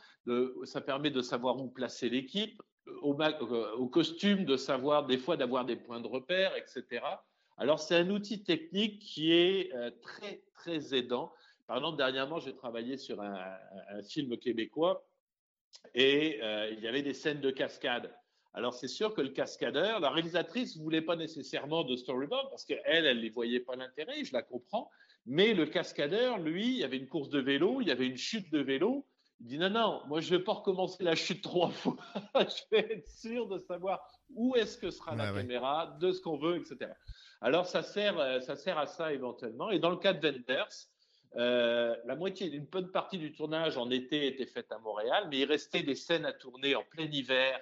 Ça permet de savoir où placer l'équipe, au, ma- euh, au costume de savoir des fois d'avoir des points de repère, etc. Alors, c'est un outil technique qui est euh, très, très aidant. Par exemple, dernièrement, j'ai travaillé sur un, film québécois et euh, il y avait des scènes de cascade. Alors, c'est sûr que le cascadeur, la réalisatrice ne voulait pas nécessairement de storyboard parce qu'elle, elle ne voyait pas l'intérêt, je la comprends. Mais le cascadeur, lui, il y avait une course de vélo, il y avait une chute de vélo. Il dit non, non, moi, je ne vais pas recommencer la chute trois fois. je vais être sûr de savoir où est-ce que sera la Ouais, caméra, de ce qu'on veut, etc. Alors, ça sert, euh, ça sert à ça éventuellement. Et dans le cas de Wenders, euh, la moitié, une bonne partie du tournage en été était faite à Montréal, mais il restait des scènes à tourner en plein hiver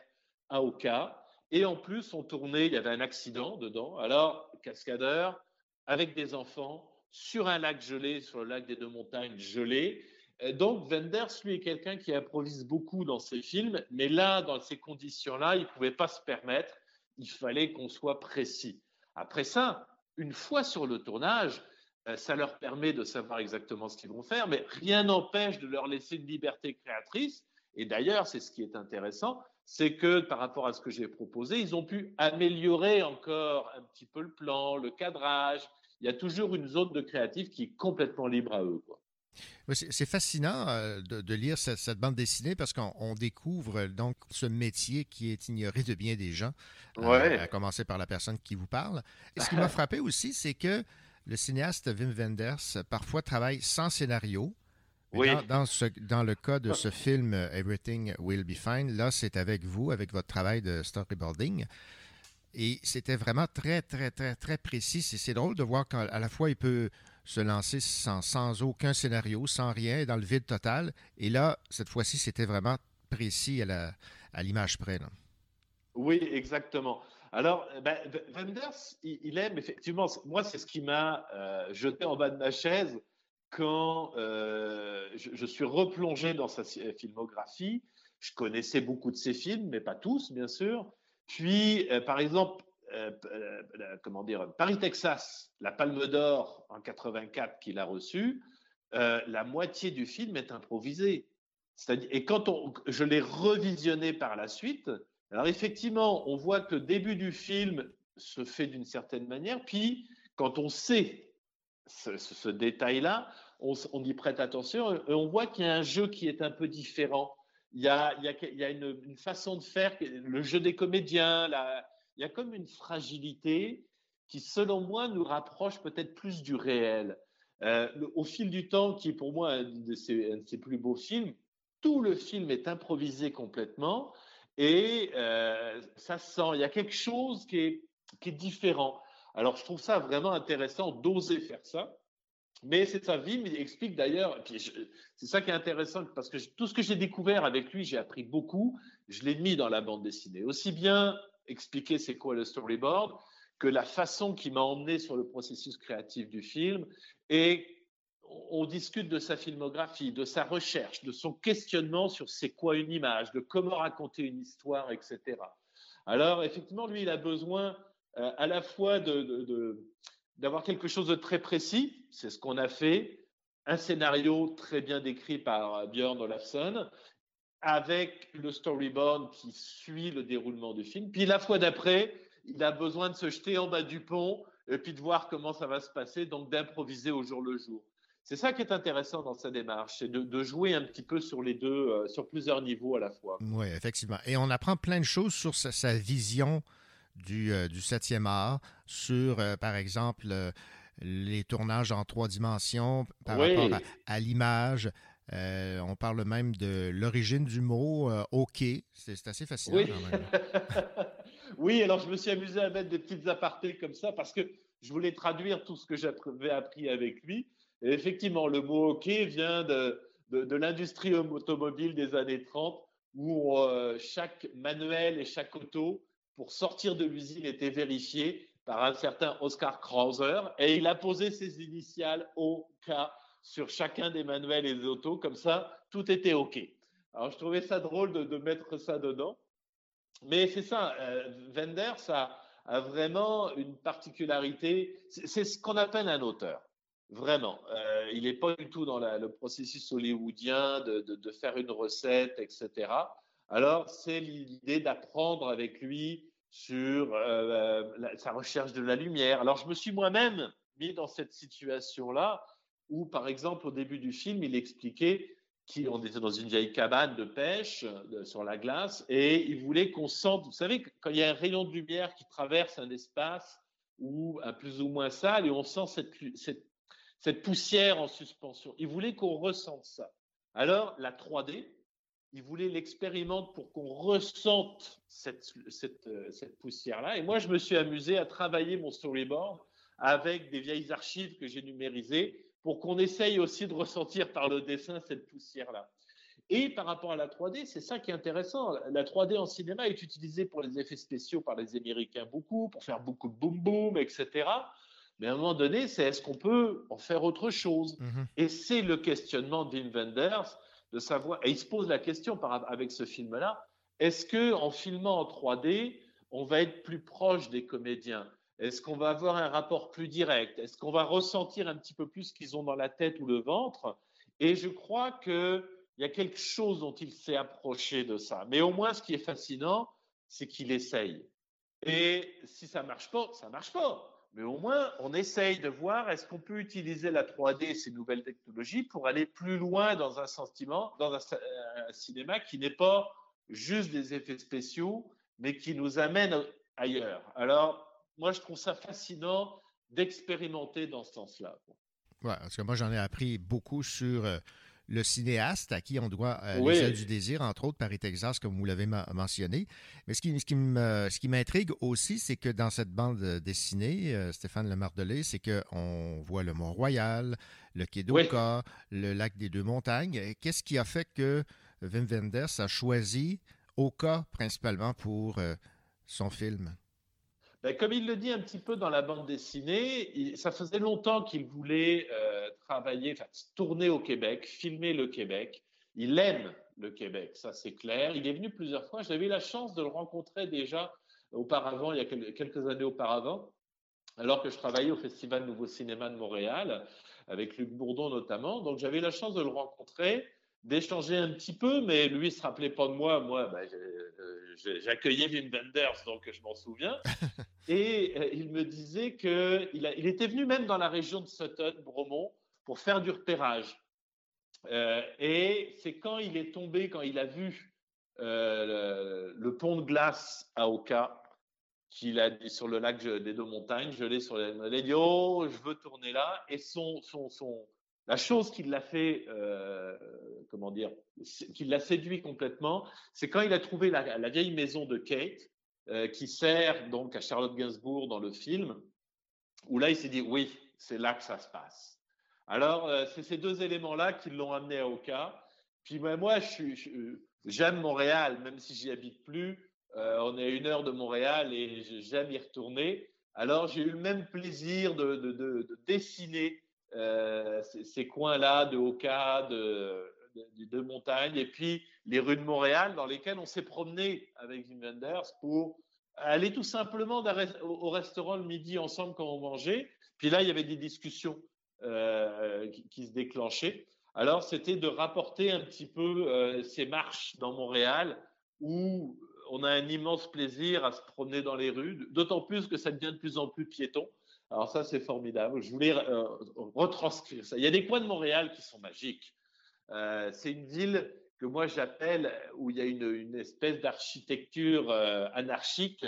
à Oka. Et en plus, on tournait, il y avait un accident dedans. Alors, cascadeur, avec des enfants, sur un lac gelé, sur le lac des deux montagnes gelé. Euh, Donc, Wenders, lui, est quelqu'un qui improvise beaucoup dans ses films, mais là, dans ces conditions-là, il ne pouvait pas se permettre. Il fallait qu'on soit précis. Après ça, une fois sur le tournage, euh, ça leur permet de savoir exactement ce qu'ils vont faire, mais rien n'empêche de leur laisser une liberté créatrice. Et d'ailleurs, c'est ce qui est intéressant, c'est que par rapport à ce que j'ai proposé, ils ont pu améliorer encore un petit peu le plan, le cadrage. Il y a toujours une zone de créatif qui est complètement libre à eux. Quoi. C'est fascinant euh, de, de lire cette, cette bande dessinée parce qu'on on découvre euh, donc ce métier qui est ignoré de bien des gens, euh, Ouais. à commencer par la personne qui vous parle. Et ce qui m'a frappé aussi, c'est que le cinéaste Wim Wenders parfois travaille sans scénario. Oui. Dans, dans ce, dans le cas de ce film Everything Will Be Fine, là, c'est avec vous, avec votre travail de storyboarding. Et c'était vraiment très, très, très, très précis. C'est c'est drôle de voir qu'à la fois, il peut se lancer sans, aucun scénario, sans rien, dans le vide total. Et là, cette fois-ci, c'était vraiment précis à l'image près. Oui, exactement. Alors, euh, ben, Wenders, il, aime effectivement, moi, c'est ce qui m'a euh, jeté en bas de ma chaise quand euh, je, suis replongé dans sa filmographie. Je connaissais beaucoup de ses films, mais pas tous, bien sûr. Puis, euh, par exemple, euh, euh, comment dire, Paris, Texas, la Palme d'Or en 84 qu'il a reçue, euh, la moitié du film est improvisée. Et quand on, je l'ai revisionné par la suite, alors effectivement, on voit que le début du film se fait d'une certaine manière, puis quand on sait ce, détail-là, on, y prête attention et on voit qu'il y a un jeu qui est un peu différent. Il y a une, une façon de faire, le jeu des comédiens, la- il y a comme une fragilité qui, selon moi, nous rapproche peut-être plus du réel. Euh, au fil du temps, qui est pour moi un de ses, plus beaux films, tout le film est improvisé complètement et euh, ça se sent. Il y a quelque chose qui est, différent. Alors, je trouve ça vraiment intéressant d'oser faire ça. Mais c'est sa vie, mais il explique d'ailleurs, c'est ça qui est intéressant, parce que tout ce que j'ai découvert avec lui, j'ai appris beaucoup, je l'ai mis dans la bande dessinée. Aussi bien expliquer c'est quoi le storyboard, que la façon qui m'a emmené sur le processus créatif du film, et on discute de sa filmographie, de sa recherche, de son questionnement sur c'est quoi une image, de comment raconter une histoire, etc. Alors, effectivement, lui, il a besoin euh, à la fois de- d'avoir quelque chose de très précis, c'est ce qu'on a fait, un scénario très bien décrit par Björn Olafsson, avec le storyboard qui suit le déroulement du film. Puis la fois d'après, il a besoin de se jeter en bas du pont et puis de voir comment ça va se passer, donc d'improviser au jour le jour. C'est ça qui est intéressant dans sa démarche, c'est de, de jouer un petit peu sur les deux, euh, sur plusieurs niveaux à la fois. Oui, effectivement. Et on apprend plein de choses sur sa, sa vision du, euh, du 7e art, sur, euh, par exemple, euh, les tournages en trois dimensions par Oui. rapport à, à l'image. Euh, on parle même de l'origine du mot euh, OK. C'est assez fascinant Oui. quand même. oui, alors je me suis amusé à mettre des petites apartés comme ça parce que je voulais traduire tout ce que j'avais appris avec lui. Et effectivement, le mot OK vient de, de, de l'industrie automobile des années 30 où euh, chaque manuel et chaque auto, pour sortir de l'usine, était vérifié par un certain Oscar Krauser et il a posé ses initiales OK sur chacun des manuels et des autos. Comme ça, tout était OK. Alors, je trouvais ça drôle de, mettre ça dedans. Mais c'est ça, euh, Wenders a, vraiment une particularité. C'est ce qu'on appelle un auteur. Vraiment. Euh, il n'est pas du tout dans le processus hollywoodien de, faire une recette, etc. Alors, c'est l'idée d'apprendre avec lui sur euh, la- sa recherche de la lumière. Alors, je me suis moi-même mis dans cette situation-là où, par exemple, au début du film, il expliquait qu'on était dans une vieille cabane de pêche sur la glace et il voulait qu'on sente, vous savez, quand il y a un rayon de lumière qui traverse un espace ou un plus ou moins sale et on sent cette, poussière en suspension. Il voulait qu'on ressente ça. Alors, la 3D, il voulait l'expérimenter pour qu'on ressente cette, cette poussière-là. Et moi, je me suis amusé à travailler mon storyboard avec des vieilles archives que j'ai numérisées pour qu'on essaye aussi de ressentir par le dessin cette poussière-là. Et par rapport à la 3D, c'est ça qui est intéressant. La 3D en cinéma est utilisée pour les effets spéciaux par les Américains beaucoup, pour faire beaucoup de boom boom, etc. Mais à un moment donné, c'est est-ce qu'on peut en faire autre chose? Et c'est le questionnement de Wim Wenders de savoir, et il se pose la question par, avec ce film-là, est-ce que en filmant en 3D, on va être plus proche des comédiens? Est-ce qu'on va avoir un rapport plus direct? Est-ce qu'on va ressentir un petit peu plus ce qu'ils ont dans la tête ou le ventre? Et je crois qu'il y a quelque chose dont il s'est approché de ça. Mais au moins, ce qui est fascinant, c'est qu'il essaye. Et si ça marche pas, ça marche pas. Mais au moins, on essaye de voir est-ce qu'on peut utiliser la 3D et ces nouvelles technologies pour aller plus loin dans un sentiment, dans un, un cinéma qui n'est pas juste des effets spéciaux, mais qui nous amène ailleurs? Alors, moi, je trouve ça fascinant d'expérimenter dans ce sens-là. Ouais, parce que moi, j'en ai appris beaucoup sur euh, le cinéaste à qui on doit euh, Oui. Les ailes du désir, entre autres, Paris, Texas, comme vous l'avez mentionné. Mais ce qui, ce m'intrigue aussi, c'est que dans cette bande dessinée, euh, Stéphane Lemardelet, c'est qu'on voit le Mont-Royal, le quai d'Oka, le lac des Deux-Montagnes. Qu'est-ce qui a fait que Wim Wenders a choisi Oka principalement pour euh, son film? Ben, comme il le dit un petit peu dans la bande dessinée, ça faisait longtemps qu'il voulait euh, travailler, tourner au Québec, filmer le Québec. Il aime le Québec, ça c'est clair. Il est venu plusieurs fois. J'avais la chance de le rencontrer déjà auparavant, il y a quel- quelques années auparavant, alors que je travaillais au Festival Nouveau Cinéma de Montréal, avec Luc Bourdon notamment. Donc j'avais la chance de le rencontrer, d'échanger un petit peu, mais lui il se rappelait pas de moi. Moi, j'ai- euh, j'accueillais Wim Wenders, donc je m'en souviens. Et euh, il me disait qu'il il était venu même dans la région de Sutton, Bromont, pour faire du repérage. Euh, et c'est quand il est tombé, quand il a vu euh, le, le pont de glace à Oka, qu'il a dit sur le lac des deux montagnes, gelé sur les. Il a dit Oh, je veux tourner là. Et son, son, son, la chose qui l'a fait, euh, comment dire, qui l'a séduit complètement, c'est quand il a trouvé la, vieille maison de Kate, euh, qui sert donc à Charlotte Gainsbourg dans le film, où là il s'est dit Oui, c'est là que ça se passe. Alors, euh, c'est ces deux éléments-là qui l'ont amené à Oka. Puis moi, j'aime Montréal, même si j'y habite plus. On est à une heure de Montréal et j'aime y retourner. Alors, j'ai eu le même plaisir de dessiner euh, ces, coins-là de Oka, de, de, de montagne, et puis les rues de Montréal dans lesquelles on s'est promené avec Wim Wenders pour aller tout simplement au au restaurant le midi ensemble quand on mangeait. Puis là, il y avait des discussions euh, qui, qui se déclenchaient. Alors, c'était de rapporter un petit peu euh, ces marches dans Montréal où on a un immense plaisir à se promener dans les rues, d'autant plus que ça devient de plus en plus piéton. Alors ça, c'est formidable. Je voulais euh, retranscrire ça. Il y a des coins de Montréal qui sont magiques. Euh, c'est une ville que moi j'appelle où il y a une, espèce d'architecture euh, anarchique.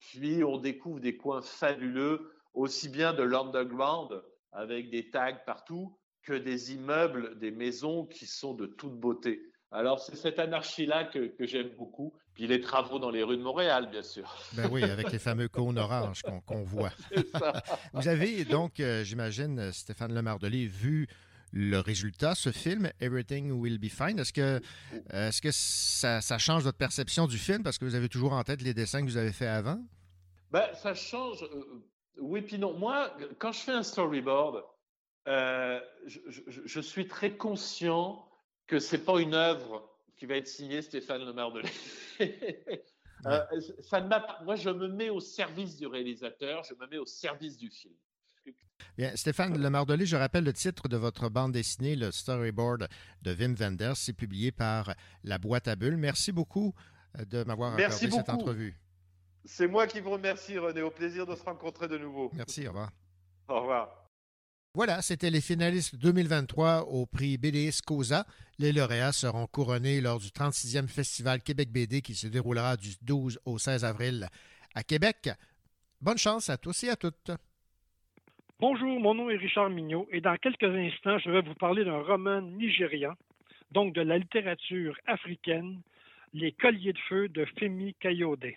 Puis on découvre des coins fabuleux, aussi bien de l'underground avec des tags partout que des immeubles, des maisons qui sont de toute beauté. Alors c'est cette anarchie-là que j'aime beaucoup. Puis les travaux dans les rues de Montréal, bien sûr. Ben oui, avec les fameux cônes oranges qu'on voit. Ça. Vous avez donc, euh, j'imagine, Stéphane Lemardelier, vu le résultat, ce film, Everything Will Be Fine. Est-ce que, euh, est-ce que ça, ça change votre perception du film? Parce que vous avez toujours en tête les dessins que vous avez faits avant? Ben, ça change. euh, oui, puis non. Moi, quand je fais un storyboard, euh, je, je- je suis très conscient que c'est pas une œuvre qui va être signée Stéphane Lemardelier. Euh, ça ne m'a pas- Moi, je me mets au service du réalisateur, je me mets au service du film. Bien, Stéphane Lemardelier, je rappelle le titre de votre bande dessinée, le storyboard de Wim Wenders. C'est publié par La Boîte à Bulles. Merci beaucoup euh, de m'avoir accordé cette beaucoup. entrevue. C'est moi qui vous remercie, René. Au plaisir de se rencontrer de nouveau. Merci, au revoir. Au revoir. Voilà, c'était les finalistes 2023 au prix BDS Cosa. Les lauréats seront couronnés lors du 36e Festival Québec BD qui se déroulera du 12 au 16 avril à Québec. Bonne chance à tous et à toutes. Bonjour, mon nom est Richard Mignot et dans quelques instants, je vais vous parler d'un roman nigérian, donc de la littérature africaine, Les Colliers de Feu de Femi Kayode.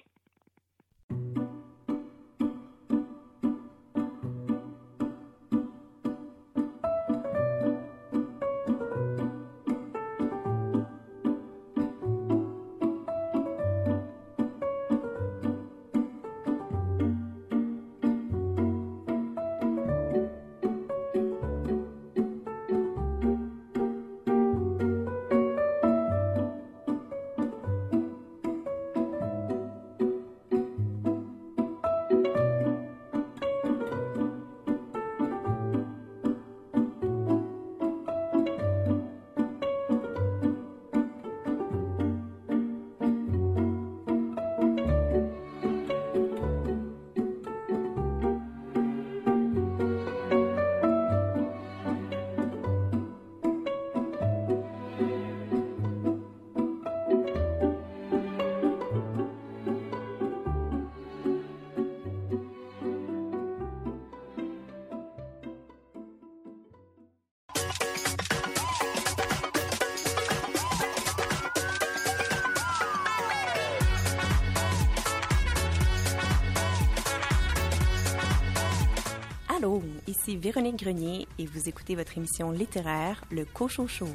Véronique Grenier et vous écoutez votre émission littéraire Le Cochon Show.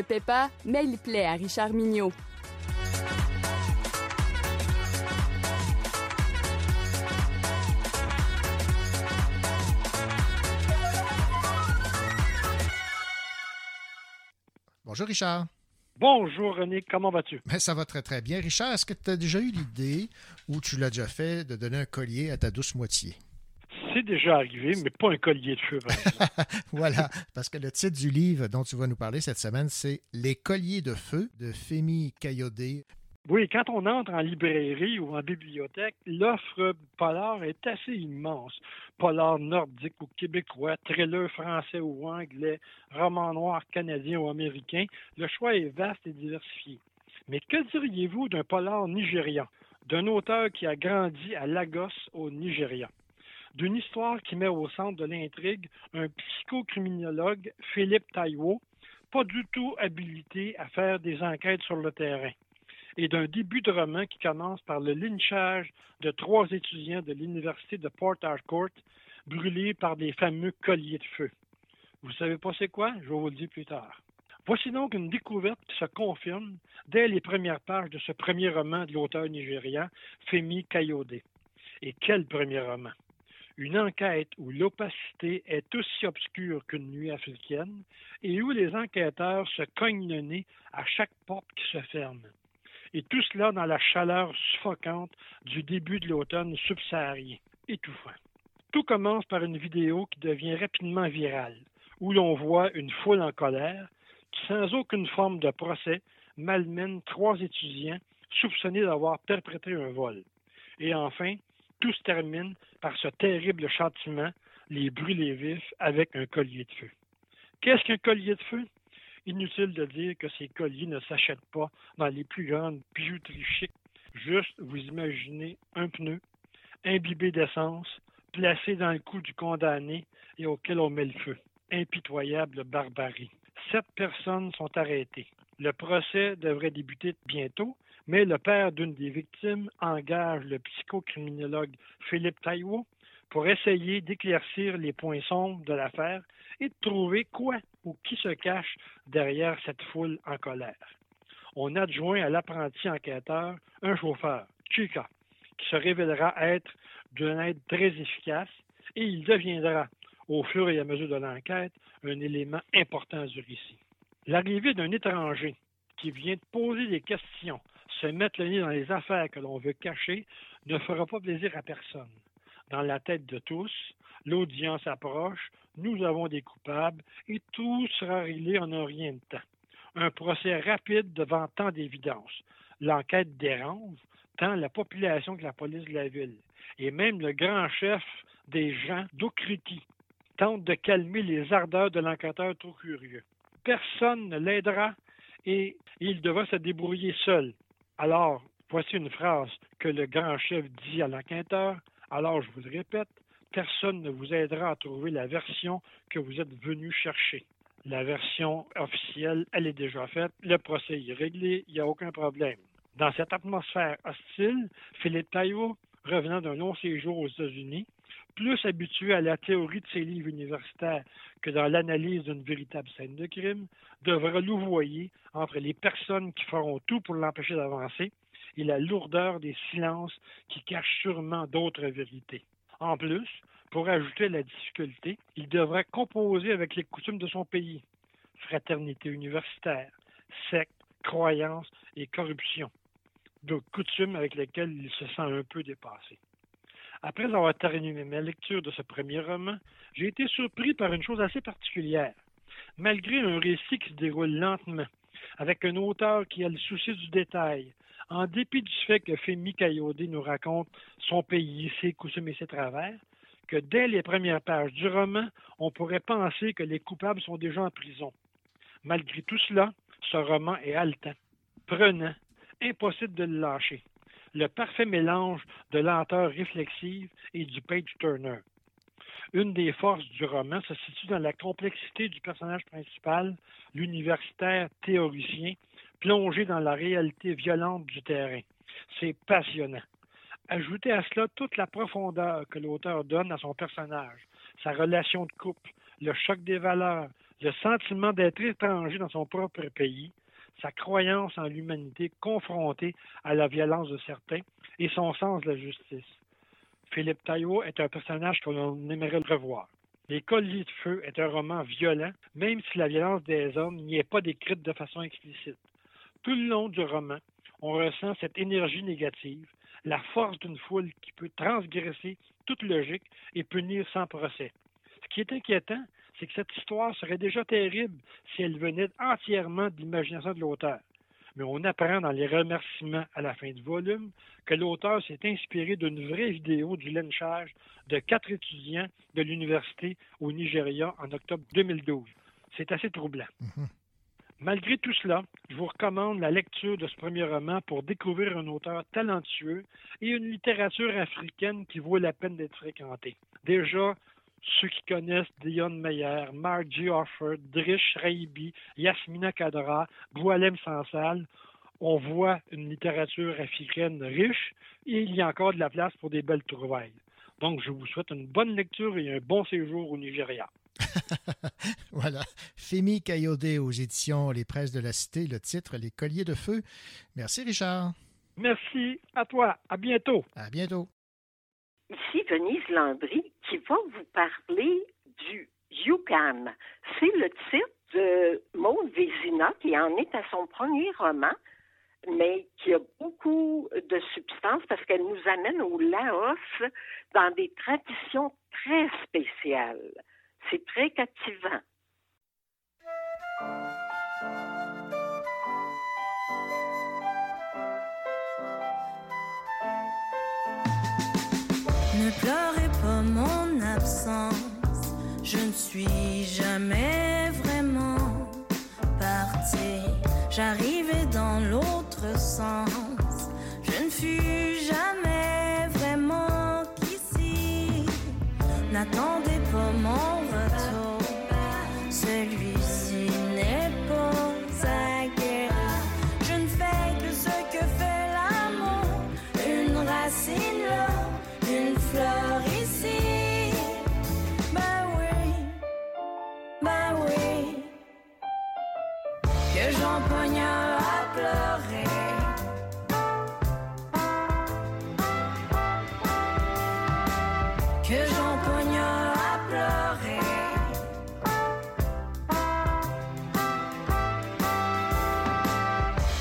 Ne paie pas, mais il plaît à Richard Mignot. Bonjour Richard. Bonjour René, comment vas-tu? Ben, ça va très très bien. Richard, est-ce que tu as déjà eu l'idée, ou tu l'as déjà fait, de donner un collier à ta douce moitié? C'est déjà arrivé, mais pas un collier de feu. par voilà, parce que le titre du livre dont tu vas nous parler cette semaine, c'est Les colliers de feu de Fémi Caillaudet. Oui, quand on entre en librairie ou en bibliothèque, l'offre polar est assez immense. Polar nordique ou québécois, thriller français ou anglais, roman noir canadien ou américain, le choix est vaste et diversifié. Mais que diriez-vous d'un polar nigérian, d'un auteur qui a grandi à Lagos au Nigeria? D'une histoire qui met au centre de l'intrigue un psychocriminologue, Philippe Taïwo, pas du tout habilité à faire des enquêtes sur le terrain et d'un début de roman qui commence par le lynchage de trois étudiants de l'université de Port Harcourt brûlés par des fameux colliers de feu. Vous savez pas c'est quoi? Je vous le dire plus tard. Voici donc une découverte qui se confirme dès les premières pages de ce premier roman de l'auteur nigérian, Femi Kayode. Et quel premier roman! Une enquête où l'opacité est aussi obscure qu'une nuit africaine et où les enquêteurs se cognent le nez à chaque porte qui se ferme et tout cela dans la chaleur suffocante du début de l'automne subsaharien, étouffant. Tout commence par une vidéo qui devient rapidement virale, où l'on voit une foule en colère qui, sans aucune forme de procès, malmène trois étudiants soupçonnés d'avoir perpétré un vol. Et enfin, tout se termine par ce terrible châtiment, les brûlés vifs avec un collier de feu. Qu'est-ce qu'un collier de feu? Inutile de dire que ces colliers ne s'achètent pas dans les plus grandes bijouteries chics. Juste, vous imaginez un pneu imbibé d'essence, placé dans le cou du condamné et auquel on met le feu. Impitoyable barbarie. Sept personnes sont arrêtées. Le procès devrait débuter bientôt, mais le père d'une des victimes engage le psychocriminologue Philippe Taïwo pour essayer d'éclaircir les points sombres de l'affaire et de trouver quoi ou qui se cache derrière cette foule en colère. On adjoint à l'apprenti enquêteur un chauffeur, Chica, qui se révélera être d'une aide très efficace et il deviendra, au fur et à mesure de l'enquête, un élément important du récit. L'arrivée d'un étranger qui vient de poser des questions, se mettre le nez dans les affaires que l'on veut cacher, ne fera pas plaisir à personne. Dans la tête de tous, l'audience approche, nous avons des coupables et tout sera réglé en un rien de temps. Un procès rapide devant tant d'évidence. L'enquête dérange tant la population que la police de la ville. Et même le grand chef des gens d'Okriti tente de calmer les ardeurs de l'enquêteur trop curieux. Personne ne l'aidera et il devra se débrouiller seul. Alors, voici une phrase que le grand chef dit à l'enquêteur. Alors, je vous le répète, personne ne vous aidera à trouver la version que vous êtes venu chercher. La version officielle, elle est déjà faite, le procès est réglé, il n'y a aucun problème. Dans cette atmosphère hostile, Philippe Taillot, revenant d'un long séjour aux États-Unis, plus habitué à la théorie de ses livres universitaires que dans l'analyse d'une véritable scène de crime, devra louvoyer entre les personnes qui feront tout pour l'empêcher d'avancer et la lourdeur des silences qui cachent sûrement d'autres vérités. En plus, pour ajouter la difficulté, il devra composer avec les coutumes de son pays, fraternité universitaire, secte, croyance et corruption, de coutumes avec lesquelles il se sent un peu dépassé. Après avoir terminé ma lecture de ce premier roman, j'ai été surpris par une chose assez particulière. Malgré un récit qui se déroule lentement, avec un auteur qui a le souci du détail, en dépit du fait que Fémi Kayodé nous raconte son pays, ses coutumes et ses travers, que dès les premières pages du roman, on pourrait penser que les coupables sont déjà en prison. Malgré tout cela, ce roman est haletant, prenant, impossible de le lâcher. Le parfait mélange de lenteur réflexive et du page turner. Une des forces du roman se situe dans la complexité du personnage principal, l'universitaire théoricien, plongé dans la réalité violente du terrain. C'est passionnant. Ajoutez à cela toute la profondeur que l'auteur donne à son personnage, sa relation de couple, le choc des valeurs, le sentiment d'être étranger dans son propre pays, sa croyance en l'humanité confrontée à la violence de certains et son sens de la justice. Philippe Taillot est un personnage que l'on aimerait revoir. Les Colliers de feu est un roman violent, même si la violence des hommes n'y est pas décrite de façon explicite. Tout le long du roman, on ressent cette énergie négative, la force d'une foule qui peut transgresser toute logique et punir sans procès. Ce qui est inquiétant, c'est que cette histoire serait déjà terrible si elle venait entièrement de l'imagination de l'auteur. Mais on apprend dans les remerciements à la fin du volume que l'auteur s'est inspiré d'une vraie vidéo du lynchage de quatre étudiants de l'université au Nigeria en octobre 2012. C'est assez troublant. Malgré tout cela, je vous recommande la lecture de ce premier roman pour découvrir un auteur talentueux et une littérature africaine qui vaut la peine d'être fréquentée. Déjà, ceux qui connaissent Dion Meyer, Margie Offord, Drish Raibi, Yasmina Kadra, Boualem Sansal, on voit une littérature africaine riche et il y a encore de la place pour des belles trouvailles. Donc, je vous souhaite une bonne lecture et un bon séjour au Nigeria. Voilà. Fémi Kayodé aux éditions Les Presses de la Cité, le titre Les Colliers de Feu. Merci, Richard. Merci à toi. À bientôt. À bientôt. Ici Venise Landry va vous parler du Yukon. C'est le titre de Maud Vézina qui en est à son premier roman, mais qui a beaucoup de substance parce qu'elle nous amène au Laos dans des traditions très spéciales. C'est très captivant. Je ne suis jamais vraiment partie. J'arrivais dans l'autre sens, je ne fus jamais vraiment qu'ici. N'attendez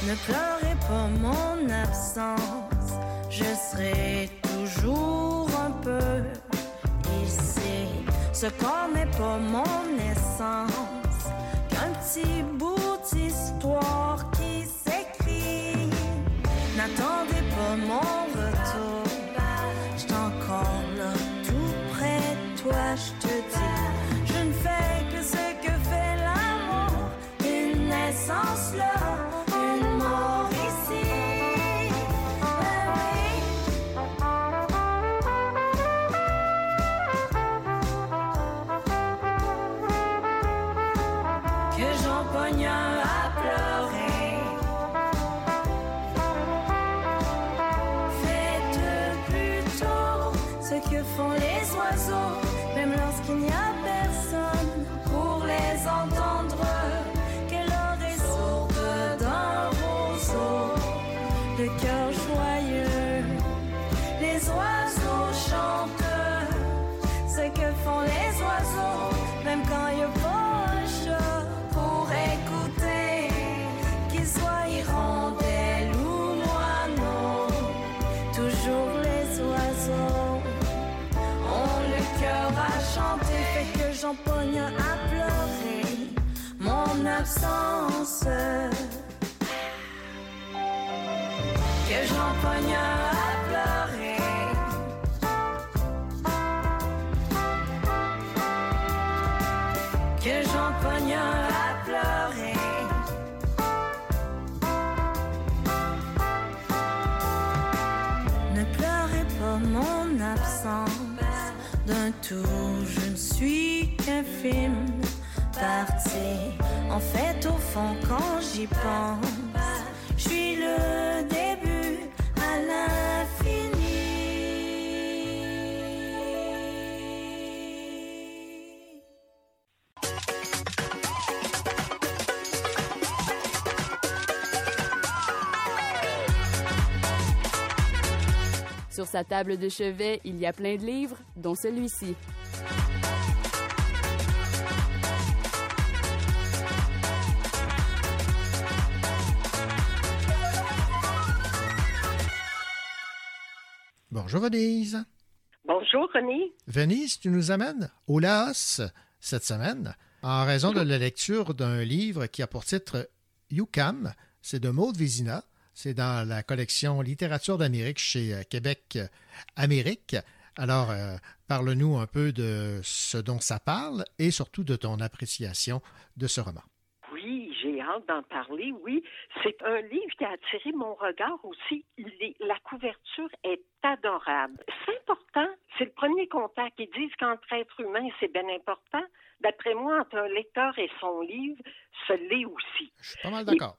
Ne pleurez pas mon absence, je serai toujours un peu ici. Ce corps n'est pas mon essence, qu'un petit bout d'histoire à pleurer mon absence. Que un à parti. En fait, au fond, quand j'y pense, je suis le début à l'infini. Sur sa table de chevet, il y a plein de livres, dont celui-ci. Bonjour Venise. Bonjour, René. Venise, tu nous amènes au Laos cette semaine en raison de la lecture d'un livre qui a pour titre Yukam. C'est de Maud Vézina. C'est dans la collection Littérature d'Amérique chez euh, Québec euh, Amérique. Alors, euh, parle-nous un peu de ce dont ça parle et surtout de ton appréciation de ce roman. Hâte d'en parler, oui. C'est un livre qui a attiré mon regard aussi. Il est- la couverture est adorable. C'est important, c'est le premier contact. Ils disent qu'entre êtres humains, c'est bien important. D'après moi, entre un lecteur et son livre, ce l'est aussi. Je suis pas mal d'accord.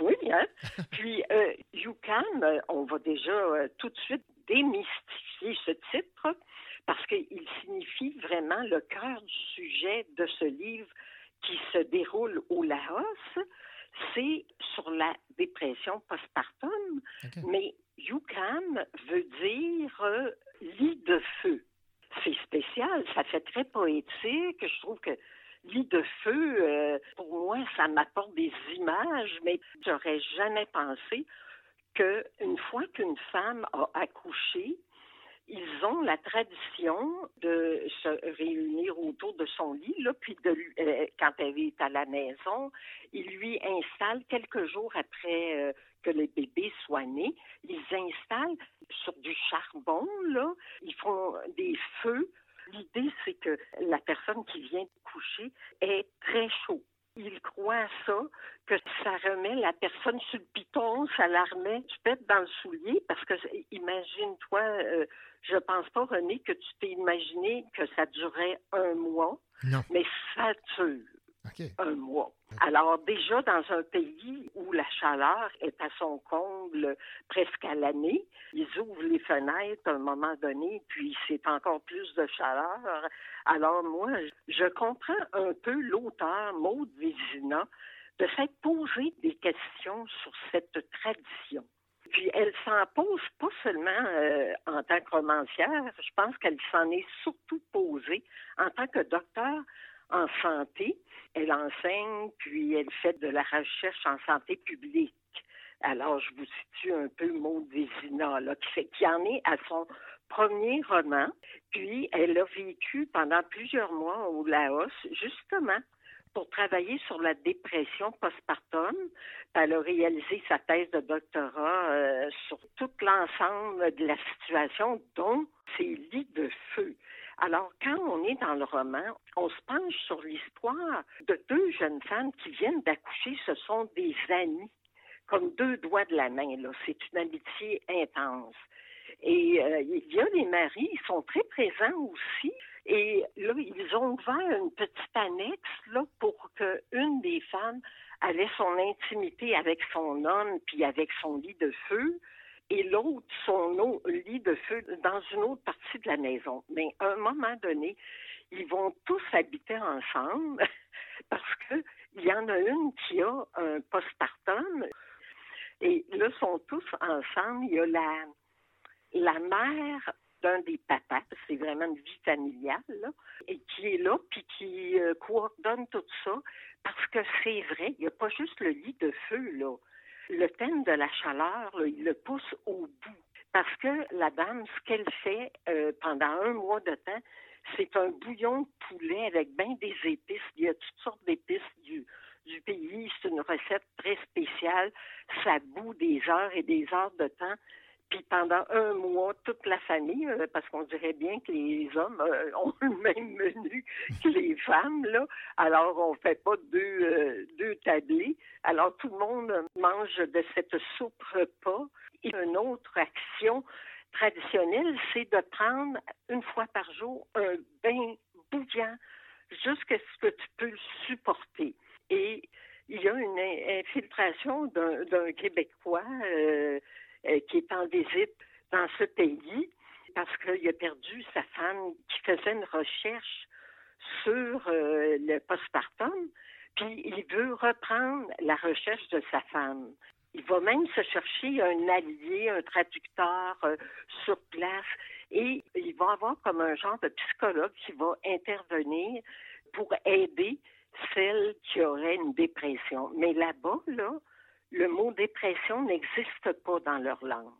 Oui, hein? Puis, euh, Yukam, euh, on va déjà euh, tout de suite démystifier ce titre parce qu'il signifie vraiment le cœur du sujet de ce livre qui se déroule au Laos. C'est sur la dépression postpartum, mais Yukam veut dire euh, lit de feu. C'est spécial, ça fait très poétique. Je trouve que lit de feu, euh, pour moi, ça m'apporte des images, mais j'aurais jamais pensé qu'une fois qu'une femme a accouché, ils ont la tradition de se réunir autour de son lit, là, puis de euh, quand elle est à la maison, ils lui installent quelques jours après euh, que le bébé soit né, ils installent sur du charbon, là, ils font des feux. L'idée, c'est que la personne qui vient de coucher est très chaud. Il croit à ça, que ça remet la personne sur le piton, ça la remet tu peux être dans le soulier, parce que imagine-toi, euh, je pense pas, René, que tu t'es imaginé que ça durait un mois, Non. mais ça un mois. Alors déjà, dans un pays où la chaleur est à son comble presque à l'année, ils ouvrent les fenêtres à un moment donné, puis c'est encore plus de chaleur. Alors moi, je comprends un peu l'auteur, Maud Vézina, de s'être posé des questions sur cette tradition. Puis elle s'en pose pas seulement euh, en tant que romancière, je pense qu'elle s'en est surtout posée en tant que docteur en santé. Elle enseigne, puis elle fait de la recherche en santé publique. Alors, je vous situe un peu Maud Vézina, là, qui, fait, qui en est à son premier roman. Puis, elle a vécu pendant plusieurs mois au Laos, justement, pour travailler sur la dépression postpartum. Elle a réalisé sa thèse de doctorat euh, sur tout l'ensemble de la situation, dont ses lits de feu. Alors, quand on est dans le roman, on se penche sur l'histoire de deux jeunes femmes qui viennent d'accoucher. Ce sont des amies, comme deux doigts de la main. C'est une amitié intense. Et euh, il y a les maris, ils sont très présents aussi. Et là, ils ont ouvert une petite annexe là, pour qu'une des femmes avait son intimité avec son homme, puis avec son lit de feu, et l'autre son lit de feu dans une autre partie de la maison. Mais à un moment donné, ils vont tous habiter ensemble parce que il y en a une qui a un postpartum et là, ils sont tous ensemble. Il y a la, la mère d'un des papas, c'est vraiment une vie familiale, là, et qui est là, puis qui euh, coordonne tout ça, parce que c'est vrai, il n'y a pas juste le lit de feu, là. Le thème de la chaleur, il le pousse au bout. Parce que la dame, ce qu'elle fait euh, pendant un mois de temps, c'est un bouillon de poulet avec bien des épices. Il y a toutes sortes d'épices du, du pays. C'est une recette très spéciale. Ça bout des heures et des heures de temps. Puis pendant un mois, toute la famille, euh, parce qu'on dirait bien que les hommes euh, ont le même menu que les femmes, là. Alors, on fait pas deux, euh, deux tablés. Alors, tout le monde mange de cette soupe repas. Et une autre action traditionnelle, c'est de prendre une fois par jour un bain bouillant jusqu'à ce que tu peux le supporter. Et il y a une in- infiltration d'un Québécois euh, qui est en visite dans ce pays parce qu'il a perdu sa femme qui faisait une recherche sur euh, le postpartum, puis il veut reprendre la recherche de sa femme. Il va même se chercher un allié, un traducteur euh, sur place, et il va avoir comme un genre de psychologue qui va intervenir pour aider celle qui aurait une dépression. Mais là-bas, là, le mot dépression n'existe pas dans leur langue.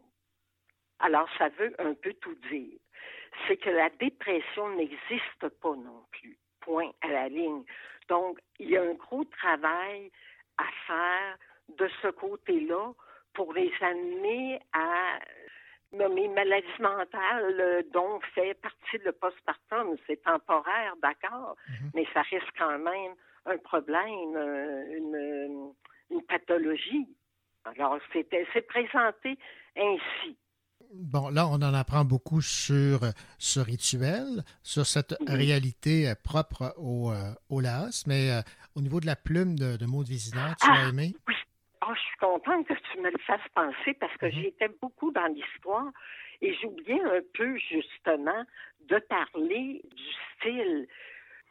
Alors, ça veut un peu tout dire. C'est que la dépression n'existe pas non plus. Point à la ligne. Donc, il y a un gros travail à faire de ce côté-là pour les amener à nommer maladie mentale euh, dont fait partie le postpartum. C'est temporaire, d'accord, mais ça reste quand même un problème, euh, une, une pathologie. Alors, c'est présenté ainsi. Bon, là, on en apprend beaucoup sur ce rituel, sur cette réalité euh, propre au, euh, au Laos, mais euh, au niveau de la plume de, de Maud Vézina, tu Ah, as aimé? Ah, je suis contente que tu me le fasses penser parce que j'étais beaucoup dans l'histoire et j'oubliais un peu justement de parler du style.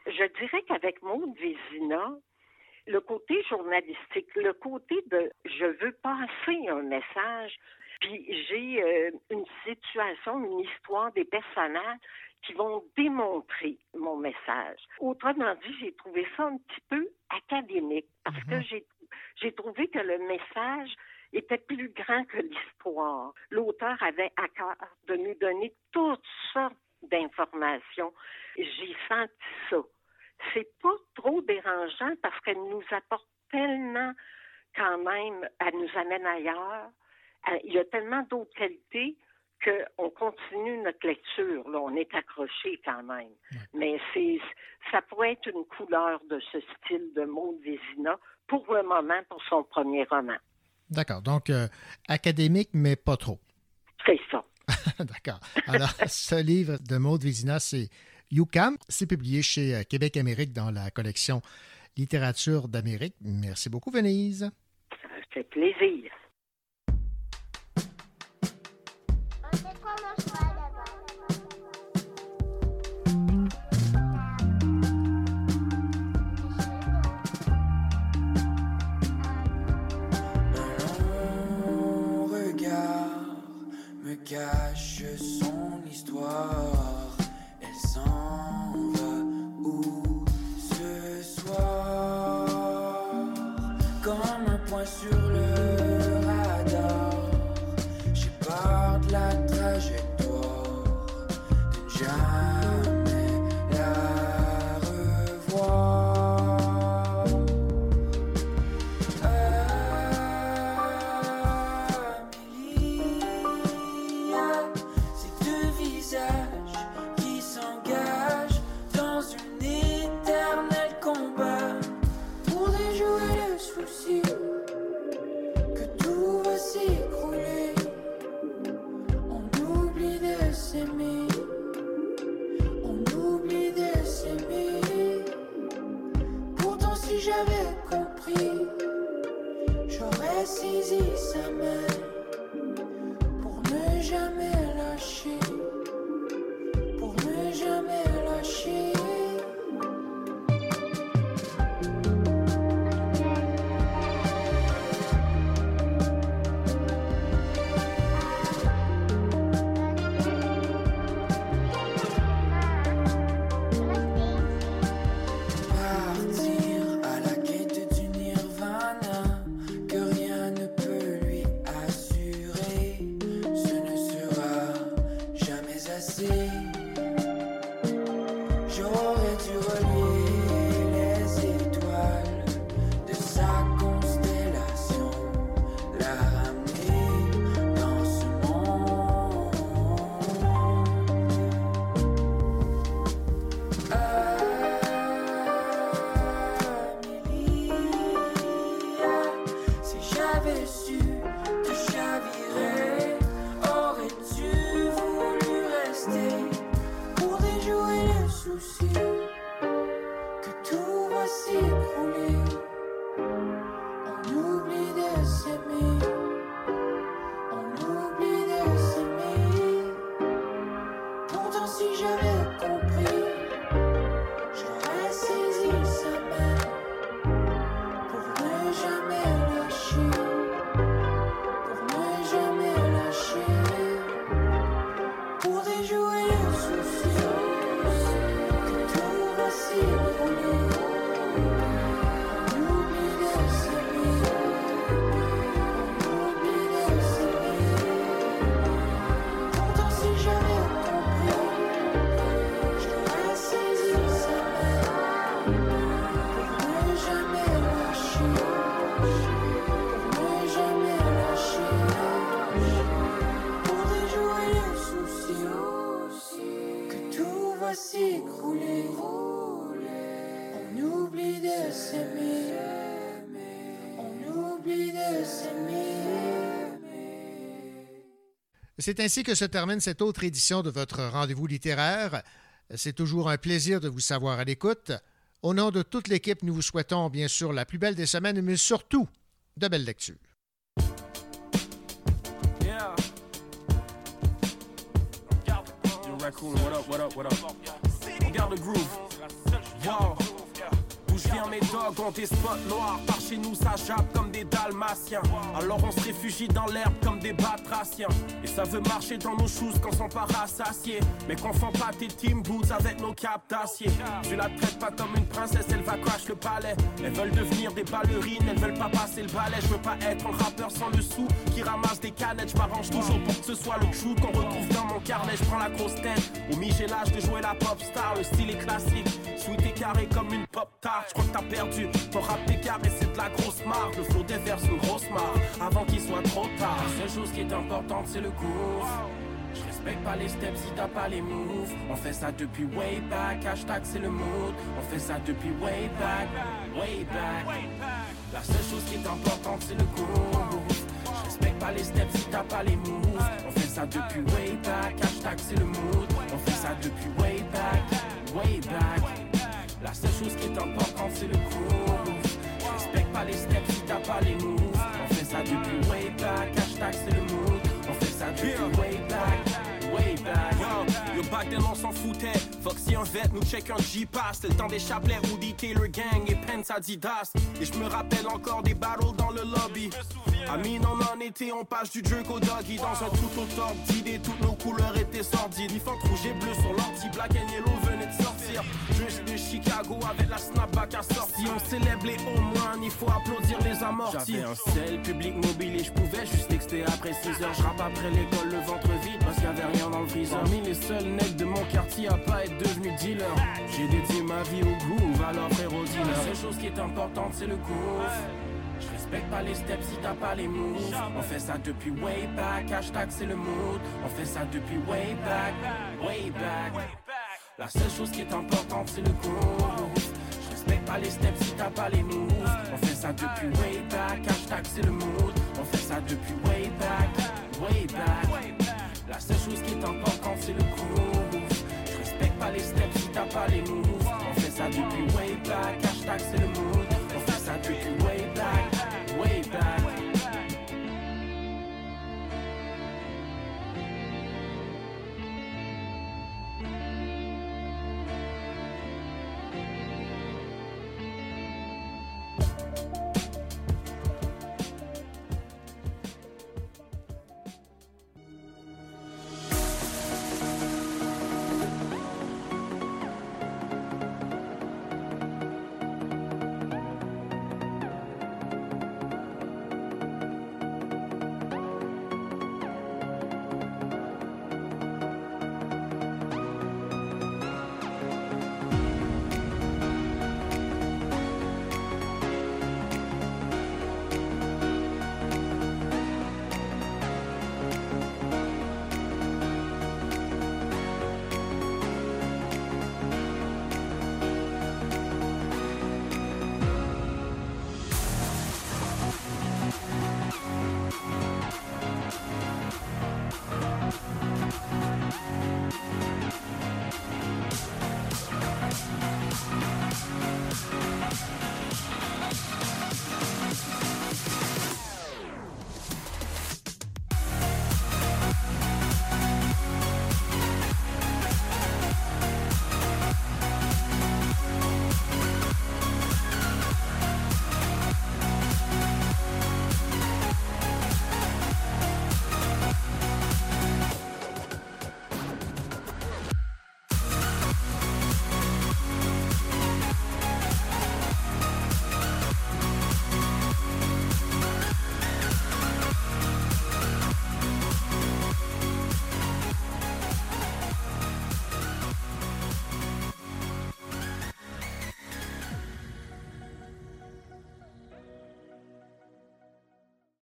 Je dirais qu'avec Maud Vézina, le côté journalistique, le côté de je veux passer un message, puis j'ai euh, une situation, une histoire des personnages qui vont démontrer mon message. Autrement dit, j'ai trouvé ça un petit peu académique parce que j'ai j'ai trouvé que le message était plus grand que l'histoire. L'auteur avait à cœur de nous donner toutes sortes d'informations. J'ai senti ça. C'est pas trop dérangeant parce qu'elle nous apporte tellement quand même, elle nous amène ailleurs. Il y a tellement d'autres qualités qu'on continue notre lecture. Là, on est accroché quand même. Mais c'est, ça pourrait être une couleur de ce style de Maud Vézina pour le moment, pour son premier roman. D'accord. Donc, euh, académique, mais pas trop. C'est ça. D'accord. Alors, ce livre de Maud Vézina, c'est UCAM. C'est publié chez euh, Québec Amérique dans la collection Littérature d'Amérique. Merci beaucoup, Venise. Ça fait plaisir. J'avais compris, j'aurais saisi sa main C'est ainsi que se termine cette autre édition de votre rendez-vous littéraire. C'est toujours un plaisir de vous savoir à l'écoute. Au nom de toute l'équipe, nous vous souhaitons bien sûr la plus belle des semaines, mais surtout de belles lectures. Mes dogs ont des spots noirs. Par chez nous, ça jappe comme des dalmatiens. Alors on se réfugie dans l'herbe comme des batraciens. Et ça veut marcher dans nos shoes quand on part rassasiés. Mais confond pas tes team boots avec nos capes d'acier. Je la traite pas comme une princesse, elle va crash le palais. Elles veulent devenir des ballerines, elles veulent pas passer le balai. Je veux pas être un rappeur sans le sou qui ramasse des canettes. Je m'arrange toujours pour que ce soit le chou qu'on retrouve dans mon carnet. Je prends la grosse tête. Au mi, j'ai l'âge de jouer la pop star. Le style est classique. Sweet et carré comme une pop tart. Je que t'as perdu. Ton rap carré, c'est de la grosse marque. Le flow déverse une grosse marque avant qu'il soit trop tard. La seule chose qui est importante, c'est le groove. Je respecte pas les steps si t'as pas les moves. On fait ça depuis way back. Hashtag c'est le mood. On fait ça depuis way back. Way back. La seule chose qui est importante, c'est le groove. Je respecte pas les steps si t'as pas les moves. On fait ça depuis way back. Hashtag c'est le mood. On fait ça depuis way back. Way back. La seule chose qui est importante, c'est le groove. Je respecte pas les steps si t'as pas les moves. On fait ça depuis way back. Hashtag c'est le mood. On fait ça depuis way back. Way back. Yo, yo, back then on s'en foutait. Foxy un vet, nous check un G-Pass. C'est le temps des chapelets, Woody Taylor Gang et Pence Adidas. Et je me rappelle encore des battles dans le lobby. Amine en un été, on passe du jerk au doggy Dans un tout autre ordre d'idées, toutes nos couleurs étaient sordides Différentes rouge et bleu sur l'ordi, black and yellow sortir Juste de Chicago avec la snapback à sortir On célèbre les au moins, il faut applaudir les amortis. J'avais un sel public mobile et je pouvais juste texter après 6 heures. Je après l'école, le ventre vide parce qu'il y avait rien dans le freezer. Parmi les seuls necks de mon quartier à pas être devenu dealer. J'ai dédié ma vie au groove, alors frérot dealer La seule chose qui est importante c'est le groove. Je respecte pas les steps si t'as pas les moves. On fait ça depuis way back, hashtag c'est le mood. On fait ça depuis way back, way back. La seule chose qui est importante, c'est le groove. Je respecte pas les steps si t'as pas les moves. On fait ça depuis way back, hashtag c'est le mood. On fait ça depuis way back, way back. La seule chose qui est importante, c'est le groove. Je respecte pas les steps si t'as pas les moves. On fait ça depuis way back, hashtag c'est le mood.